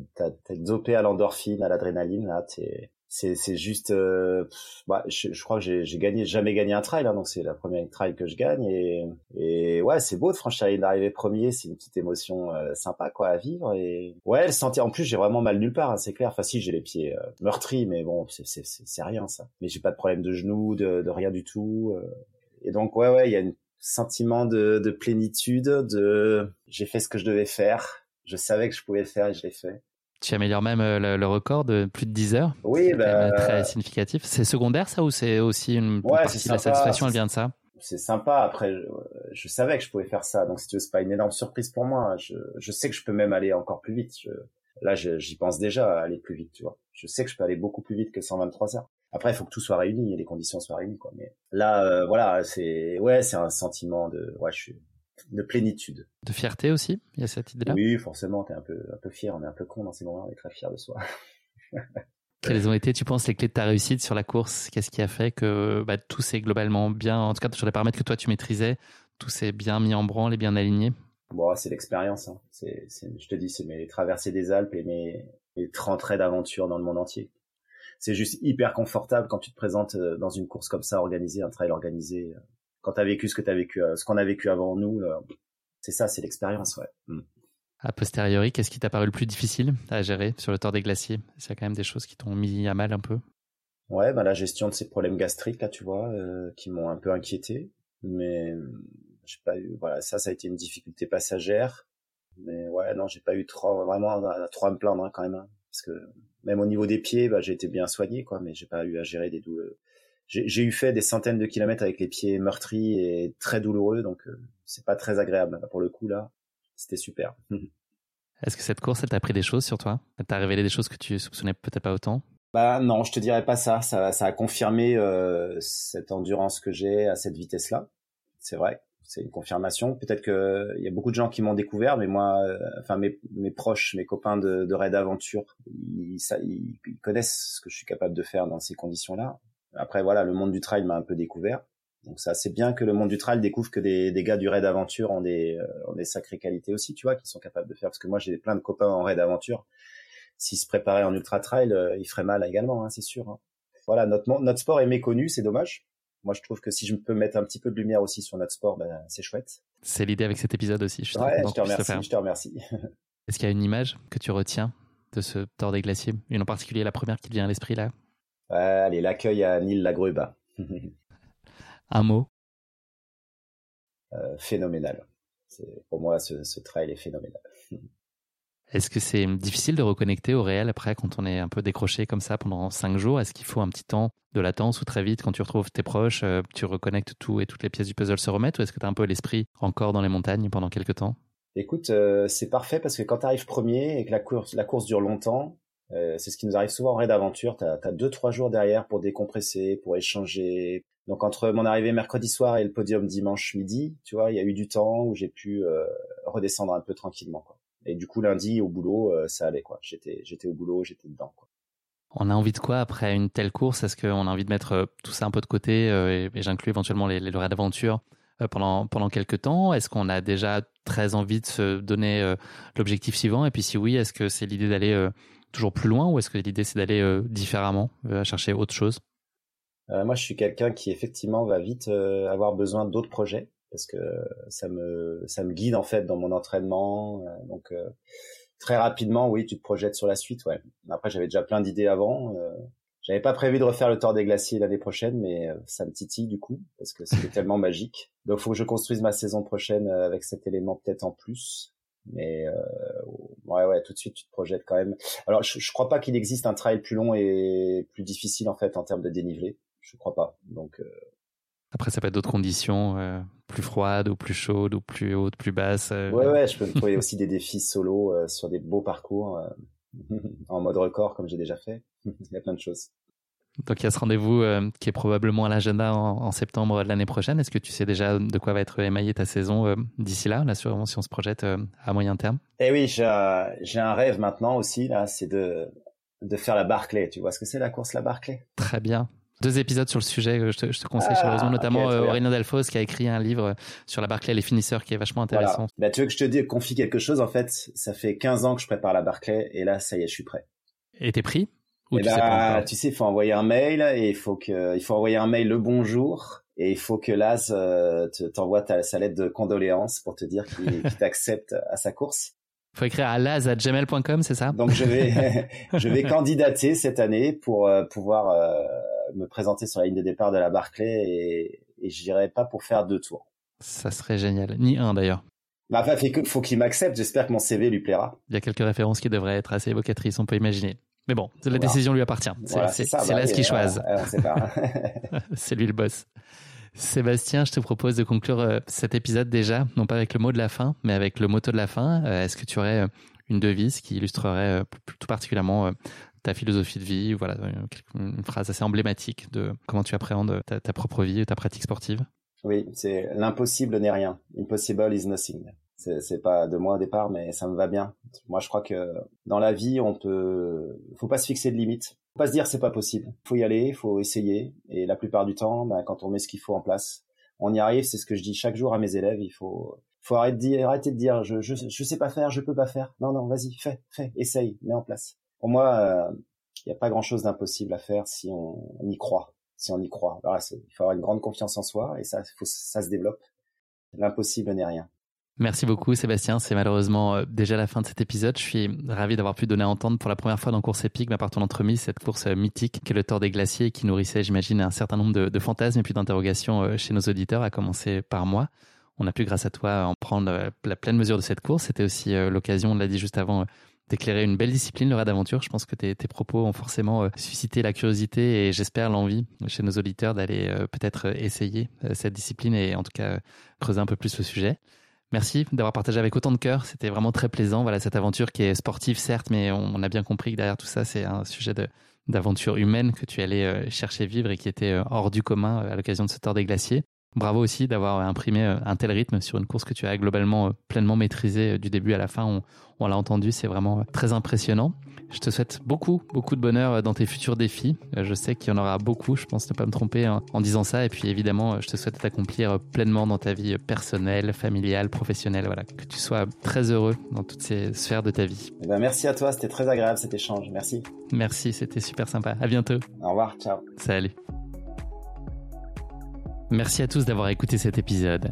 dopé à l'endorphine, à l'adrénaline, là, t'es c'est c'est juste euh, bah, je, je, crois que j'ai gagné jamais gagné un trail hein, donc c'est la première trail que je gagne et et ouais c'est beau de franchir une arrivée premier c'est une petite émotion euh, sympa quoi à vivre et ouais le sentir en plus j'ai vraiment mal nulle part hein, c'est clair. Enfin si j'ai les pieds euh, meurtris mais bon c'est c'est c'est rien ça. Mais j'ai pas de problème de genoux de de rien du tout euh. et donc ouais ouais il y a un sentiment de de plénitude de j'ai fait ce que je devais faire je savais que je pouvais le faire et je l'ai fait tu améliores même euh, le, record de plus de 10 heures. Oui, bah... très significatif. C'est secondaire ça ou c'est aussi une partie de la satisfaction Elle vient de ça? C'est sympa. Après, je, savais que je pouvais faire ça, donc si tu veux, c'est pas une énorme surprise pour moi. Je, je sais que je peux même aller encore plus vite. Je, là, j'y pense déjà à aller plus vite, tu vois. Je sais que je peux aller beaucoup plus vite que 123 heures. Après, il faut que tout soit réuni et les conditions soient réunies, quoi. Mais là, euh, voilà, c'est ouais, c'est un sentiment de ouais, je suis de plénitude. De fierté aussi, il y a cette idée-là? Oui, forcément, t'es un peu, un peu fier, on est un peu con dans ces moments, on est très fier de soi. Quelles ont été, tu penses, les clés de ta réussite sur la course? Qu'est-ce qui a fait que bah, tout s'est globalement bien, en tout cas sur les paramètres que toi tu maîtrisais, tout s'est bien mis en branle et bien aligné? Bon, c'est l'expérience. Hein. C'est, je te dis, c'est mes traversées des Alpes et mes, mes 30 raids d'aventure dans le monde entier. C'est juste hyper confortable quand tu te présentes euh, dans une course comme ça, organisée, un trail organisé. Quand tu as vécu ce que tu as vécu, euh, ce qu'on a vécu avant nous, euh, c'est ça, c'est l'expérience, ouais. Mm. A posteriori, qu'est-ce qui t'a paru le plus difficile à gérer sur le tort des glaciers? C'est quand même des choses qui t'ont mis à mal un peu? Ouais, bah la gestion de ces problèmes gastriques là, tu vois, euh, qui m'ont un peu inquiété, mais j'ai pas eu, voilà, ça, ça a été une difficulté passagère, mais ouais, non, j'ai pas eu trop, vraiment, trop à me plaindre hein, quand même, hein, parce que même au niveau des pieds, bah, j'ai été bien soigné, quoi, mais j'ai pas eu à gérer des douleurs, j'ai eu fait des centaines de kilomètres avec les pieds meurtris et très douloureux, donc euh, c'est pas très agréable. Pour le coup là, c'était super. Est-ce que cette course, elle t'a appris des choses sur toi? Elle t'a révélé des choses que tu soupçonnais peut-être pas autant? Bah non, je te dirais pas ça. Ça, ça a confirmé euh, cette endurance que j'ai à cette vitesse-là. C'est vrai, c'est une confirmation. Peut-être que il y a beaucoup de gens qui m'ont découvert, mais moi, euh, enfin mes, mes proches, mes copains de, de raid d'aventure, ils, ça, ils connaissent ce que je suis capable de faire dans ces conditions-là. Après, voilà, le monde du trail m'a un peu découvert. Donc ça, c'est bien que le monde du trail découvre que des, des gars du raid aventure ont des, euh, ont des sacrées qualités aussi, tu vois, qui sont capables de faire. Parce que moi, j'ai plein de copains en raid aventure. S'ils se préparaient en ultra trail, euh, ils feraient mal également, hein, c'est sûr. Hein. Voilà, notre, notre sport est méconnu, c'est dommage. Moi, je trouve que si je peux mettre un petit peu de lumière aussi sur notre sport, ben, c'est chouette. C'est l'idée avec cet épisode aussi. Je, ouais, je te remercie. Je te remercie. Est-ce qu'il y a une image que tu retiens de ce tort des glaciers Une en particulier, la première qui te vient à l'esprit là? Allez, l'accueil à Nil Lagrube. Un mot? Euh, Phénoménal. Pour moi, ce, ce trail est phénoménal. Est-ce que c'est difficile de reconnecter au réel après quand on est un peu décroché comme ça pendant cinq jours? Est-ce qu'il faut un petit temps de latence ou très vite quand tu retrouves tes proches, euh, tu reconnectes tout et toutes les pièces du puzzle se remettent? Ou est-ce que tu as un peu l'esprit encore dans les montagnes pendant quelques temps? Écoute, euh, c'est parfait parce que quand tu arrives premier et que la course, la course dure longtemps, euh, c'est ce qui nous arrive souvent en raid d'aventure. T'as as deux trois jours derrière pour décompresser, pour échanger. Donc entre mon arrivée mercredi soir et le podium dimanche midi, tu vois, il y a eu du temps où j'ai pu euh, redescendre un peu tranquillement. Quoi. Et du coup lundi au boulot, euh, ça allait quoi. J'étais au boulot, j'étais dedans. Quoi. On a envie de quoi après une telle course? Est-ce qu'on a envie de mettre tout ça un peu de côté et, et j'inclus éventuellement les, les raids d'aventure pendant pendant quelques temps? Est-ce qu'on a déjà très envie de se donner l'objectif suivant? Et puis si oui, est-ce que c'est l'idée d'aller toujours plus loin ou est-ce que l'idée c'est d'aller euh, différemment, euh, chercher autre chose? Euh, Moi, je suis quelqu'un qui effectivement va vite avoir besoin d'autres projets parce que ça me guide en fait dans mon entraînement. donc très rapidement, oui, tu te projettes sur la suite. Ouais. Après, j'avais déjà plein d'idées avant. J'avais pas prévu de refaire le Tour des Glaciers l'année prochaine, mais ça me titille du coup parce que c'est tellement magique. Donc, faut que je construise ma saison prochaine avec cet élément peut-être en plus. Mais euh, ouais, ouais, tout de suite, tu te projettes quand même. Alors, je, je crois pas qu'il existe un trail plus long et plus difficile en fait en termes de dénivelé. Je crois pas. Donc euh... après, ça peut être d'autres conditions, euh, plus froides ou plus chaudes ou plus hautes, plus basses. Euh. Ouais, ouais, je peux me trouver aussi des défis solo euh, sur des beaux parcours en mode record comme j'ai déjà fait. Il y a plein de choses. Donc il y a ce rendez-vous euh, qui est probablement à l'agenda en, septembre de l'année prochaine. Est-ce que tu sais déjà de quoi va être émaillée ta saison euh, d'ici là, là si on se projette euh, à moyen terme? Eh oui, j'ai un rêve maintenant aussi là, c'est de de faire la Barclay. Tu vois ce que c'est la course la Barclay? Très bien. Deux épisodes sur le sujet, je te, je te conseille ah, chaleureusement, notamment okay, Aurélien Delfos qui a écrit un livre sur la Barclay les finisseurs qui est vachement intéressant. Bah, tu veux que je te dise, confie quelque chose, en fait, ça fait 15 ans que je prépare la Barclay et là, ça y est, je suis prêt. Et t'es pris? Ou tu, bah, sais pas tu sais, il faut envoyer un mail et il faut que, il faut envoyer un mail le bonjour et il faut que Laz euh, t'envoie sa lettre de condoléances pour te dire qu'il t'accepte à sa course. Faut écrire à laz@gmail.com, c'est ça? Donc je vais je vais candidater cette année pour euh, pouvoir euh, me présenter sur la ligne de départ de la Barclay et, et j'irai pas pour faire deux tours. Ça serait génial, ni un d'ailleurs. Bah, enfin, faut qu'il m'accepte. J'espère que mon CV lui plaira. Il y a quelques références qui devraient être assez évocatrices, on peut imaginer. Mais bon, la décision lui appartient. C'est voilà, Laz qui choisit. c'est lui le boss. Sébastien, je te propose de conclure euh, cet épisode déjà, non pas avec le mot de la fin, mais avec le motto de la fin. Euh, est-ce que tu aurais euh, une devise qui illustrerait tout particulièrement ta philosophie de vie, voilà, une phrase assez emblématique de comment tu appréhendes ta, ta propre vie et ta pratique sportive? Oui, c'est l'impossible n'est rien. Impossible is nothing. C'est pas de moi au départ, mais ça me va bien. Moi, je crois que dans la vie, on peut, faut pas se fixer de limites pas se dire c'est pas possible. Faut y aller, faut essayer. Et la plupart du temps, bah, quand on met ce qu'il faut en place, on y arrive. C'est ce que je dis chaque jour à mes élèves. Il faut, faut arrêter de dire, arrêter de dire, je, je, je sais pas faire, je peux pas faire. Non, non, vas-y, fais, fais, essaye, mets en place. Pour moi, il n'y a pas grand chose d'impossible à faire si on, y croit. Si on y croit. il faut avoir une grande confiance en soi et ça, faut, ça se développe. L'impossible n'est rien. Merci beaucoup Sébastien, c'est malheureusement euh, déjà la fin de cet épisode. Je suis ravi d'avoir pu donner à entendre pour la première fois dans Course épique, ma par ton entremise, cette course euh, mythique qui est le Tour des Glaciers qui nourrissait, j'imagine, un certain nombre de, fantasmes et puis d'interrogations euh, chez nos auditeurs, à commencer par moi. On a pu, grâce à toi, en prendre la pleine mesure de cette course. C'était aussi l'occasion, on l'a dit juste avant, d'éclairer une belle discipline, le raid d'aventure. Je pense que tes, tes propos ont forcément suscité la curiosité et j'espère l'envie chez nos auditeurs d'aller peut-être essayer cette discipline et en tout cas creuser un peu plus le sujet. Merci d'avoir partagé avec autant de cœur. C'était vraiment très plaisant. Voilà cette aventure qui est sportive certes, mais on a bien compris que derrière tout ça, c'est un sujet d'aventure humaine que tu allais euh, chercher vivre et qui était euh, hors du commun euh, à l'occasion de ce tour des glaciers. Bravo aussi d'avoir imprimé un tel rythme sur une course que tu as globalement pleinement maîtrisée du début à la fin. On, on l'a entendu, c'est vraiment très impressionnant. Je te souhaite beaucoup, beaucoup de bonheur dans tes futurs défis. Je sais qu'il y en aura beaucoup, je pense ne pas me tromper en disant ça. Et puis évidemment, je te souhaite t'accomplir pleinement dans ta vie personnelle, familiale, professionnelle. Voilà, que tu sois très heureux dans toutes ces sphères de ta vie. Eh ben, merci à toi, c'était très agréable cet échange. Merci. Merci, c'était super sympa. À bientôt. Au revoir, ciao. Salut. Merci à tous d'avoir écouté cet épisode.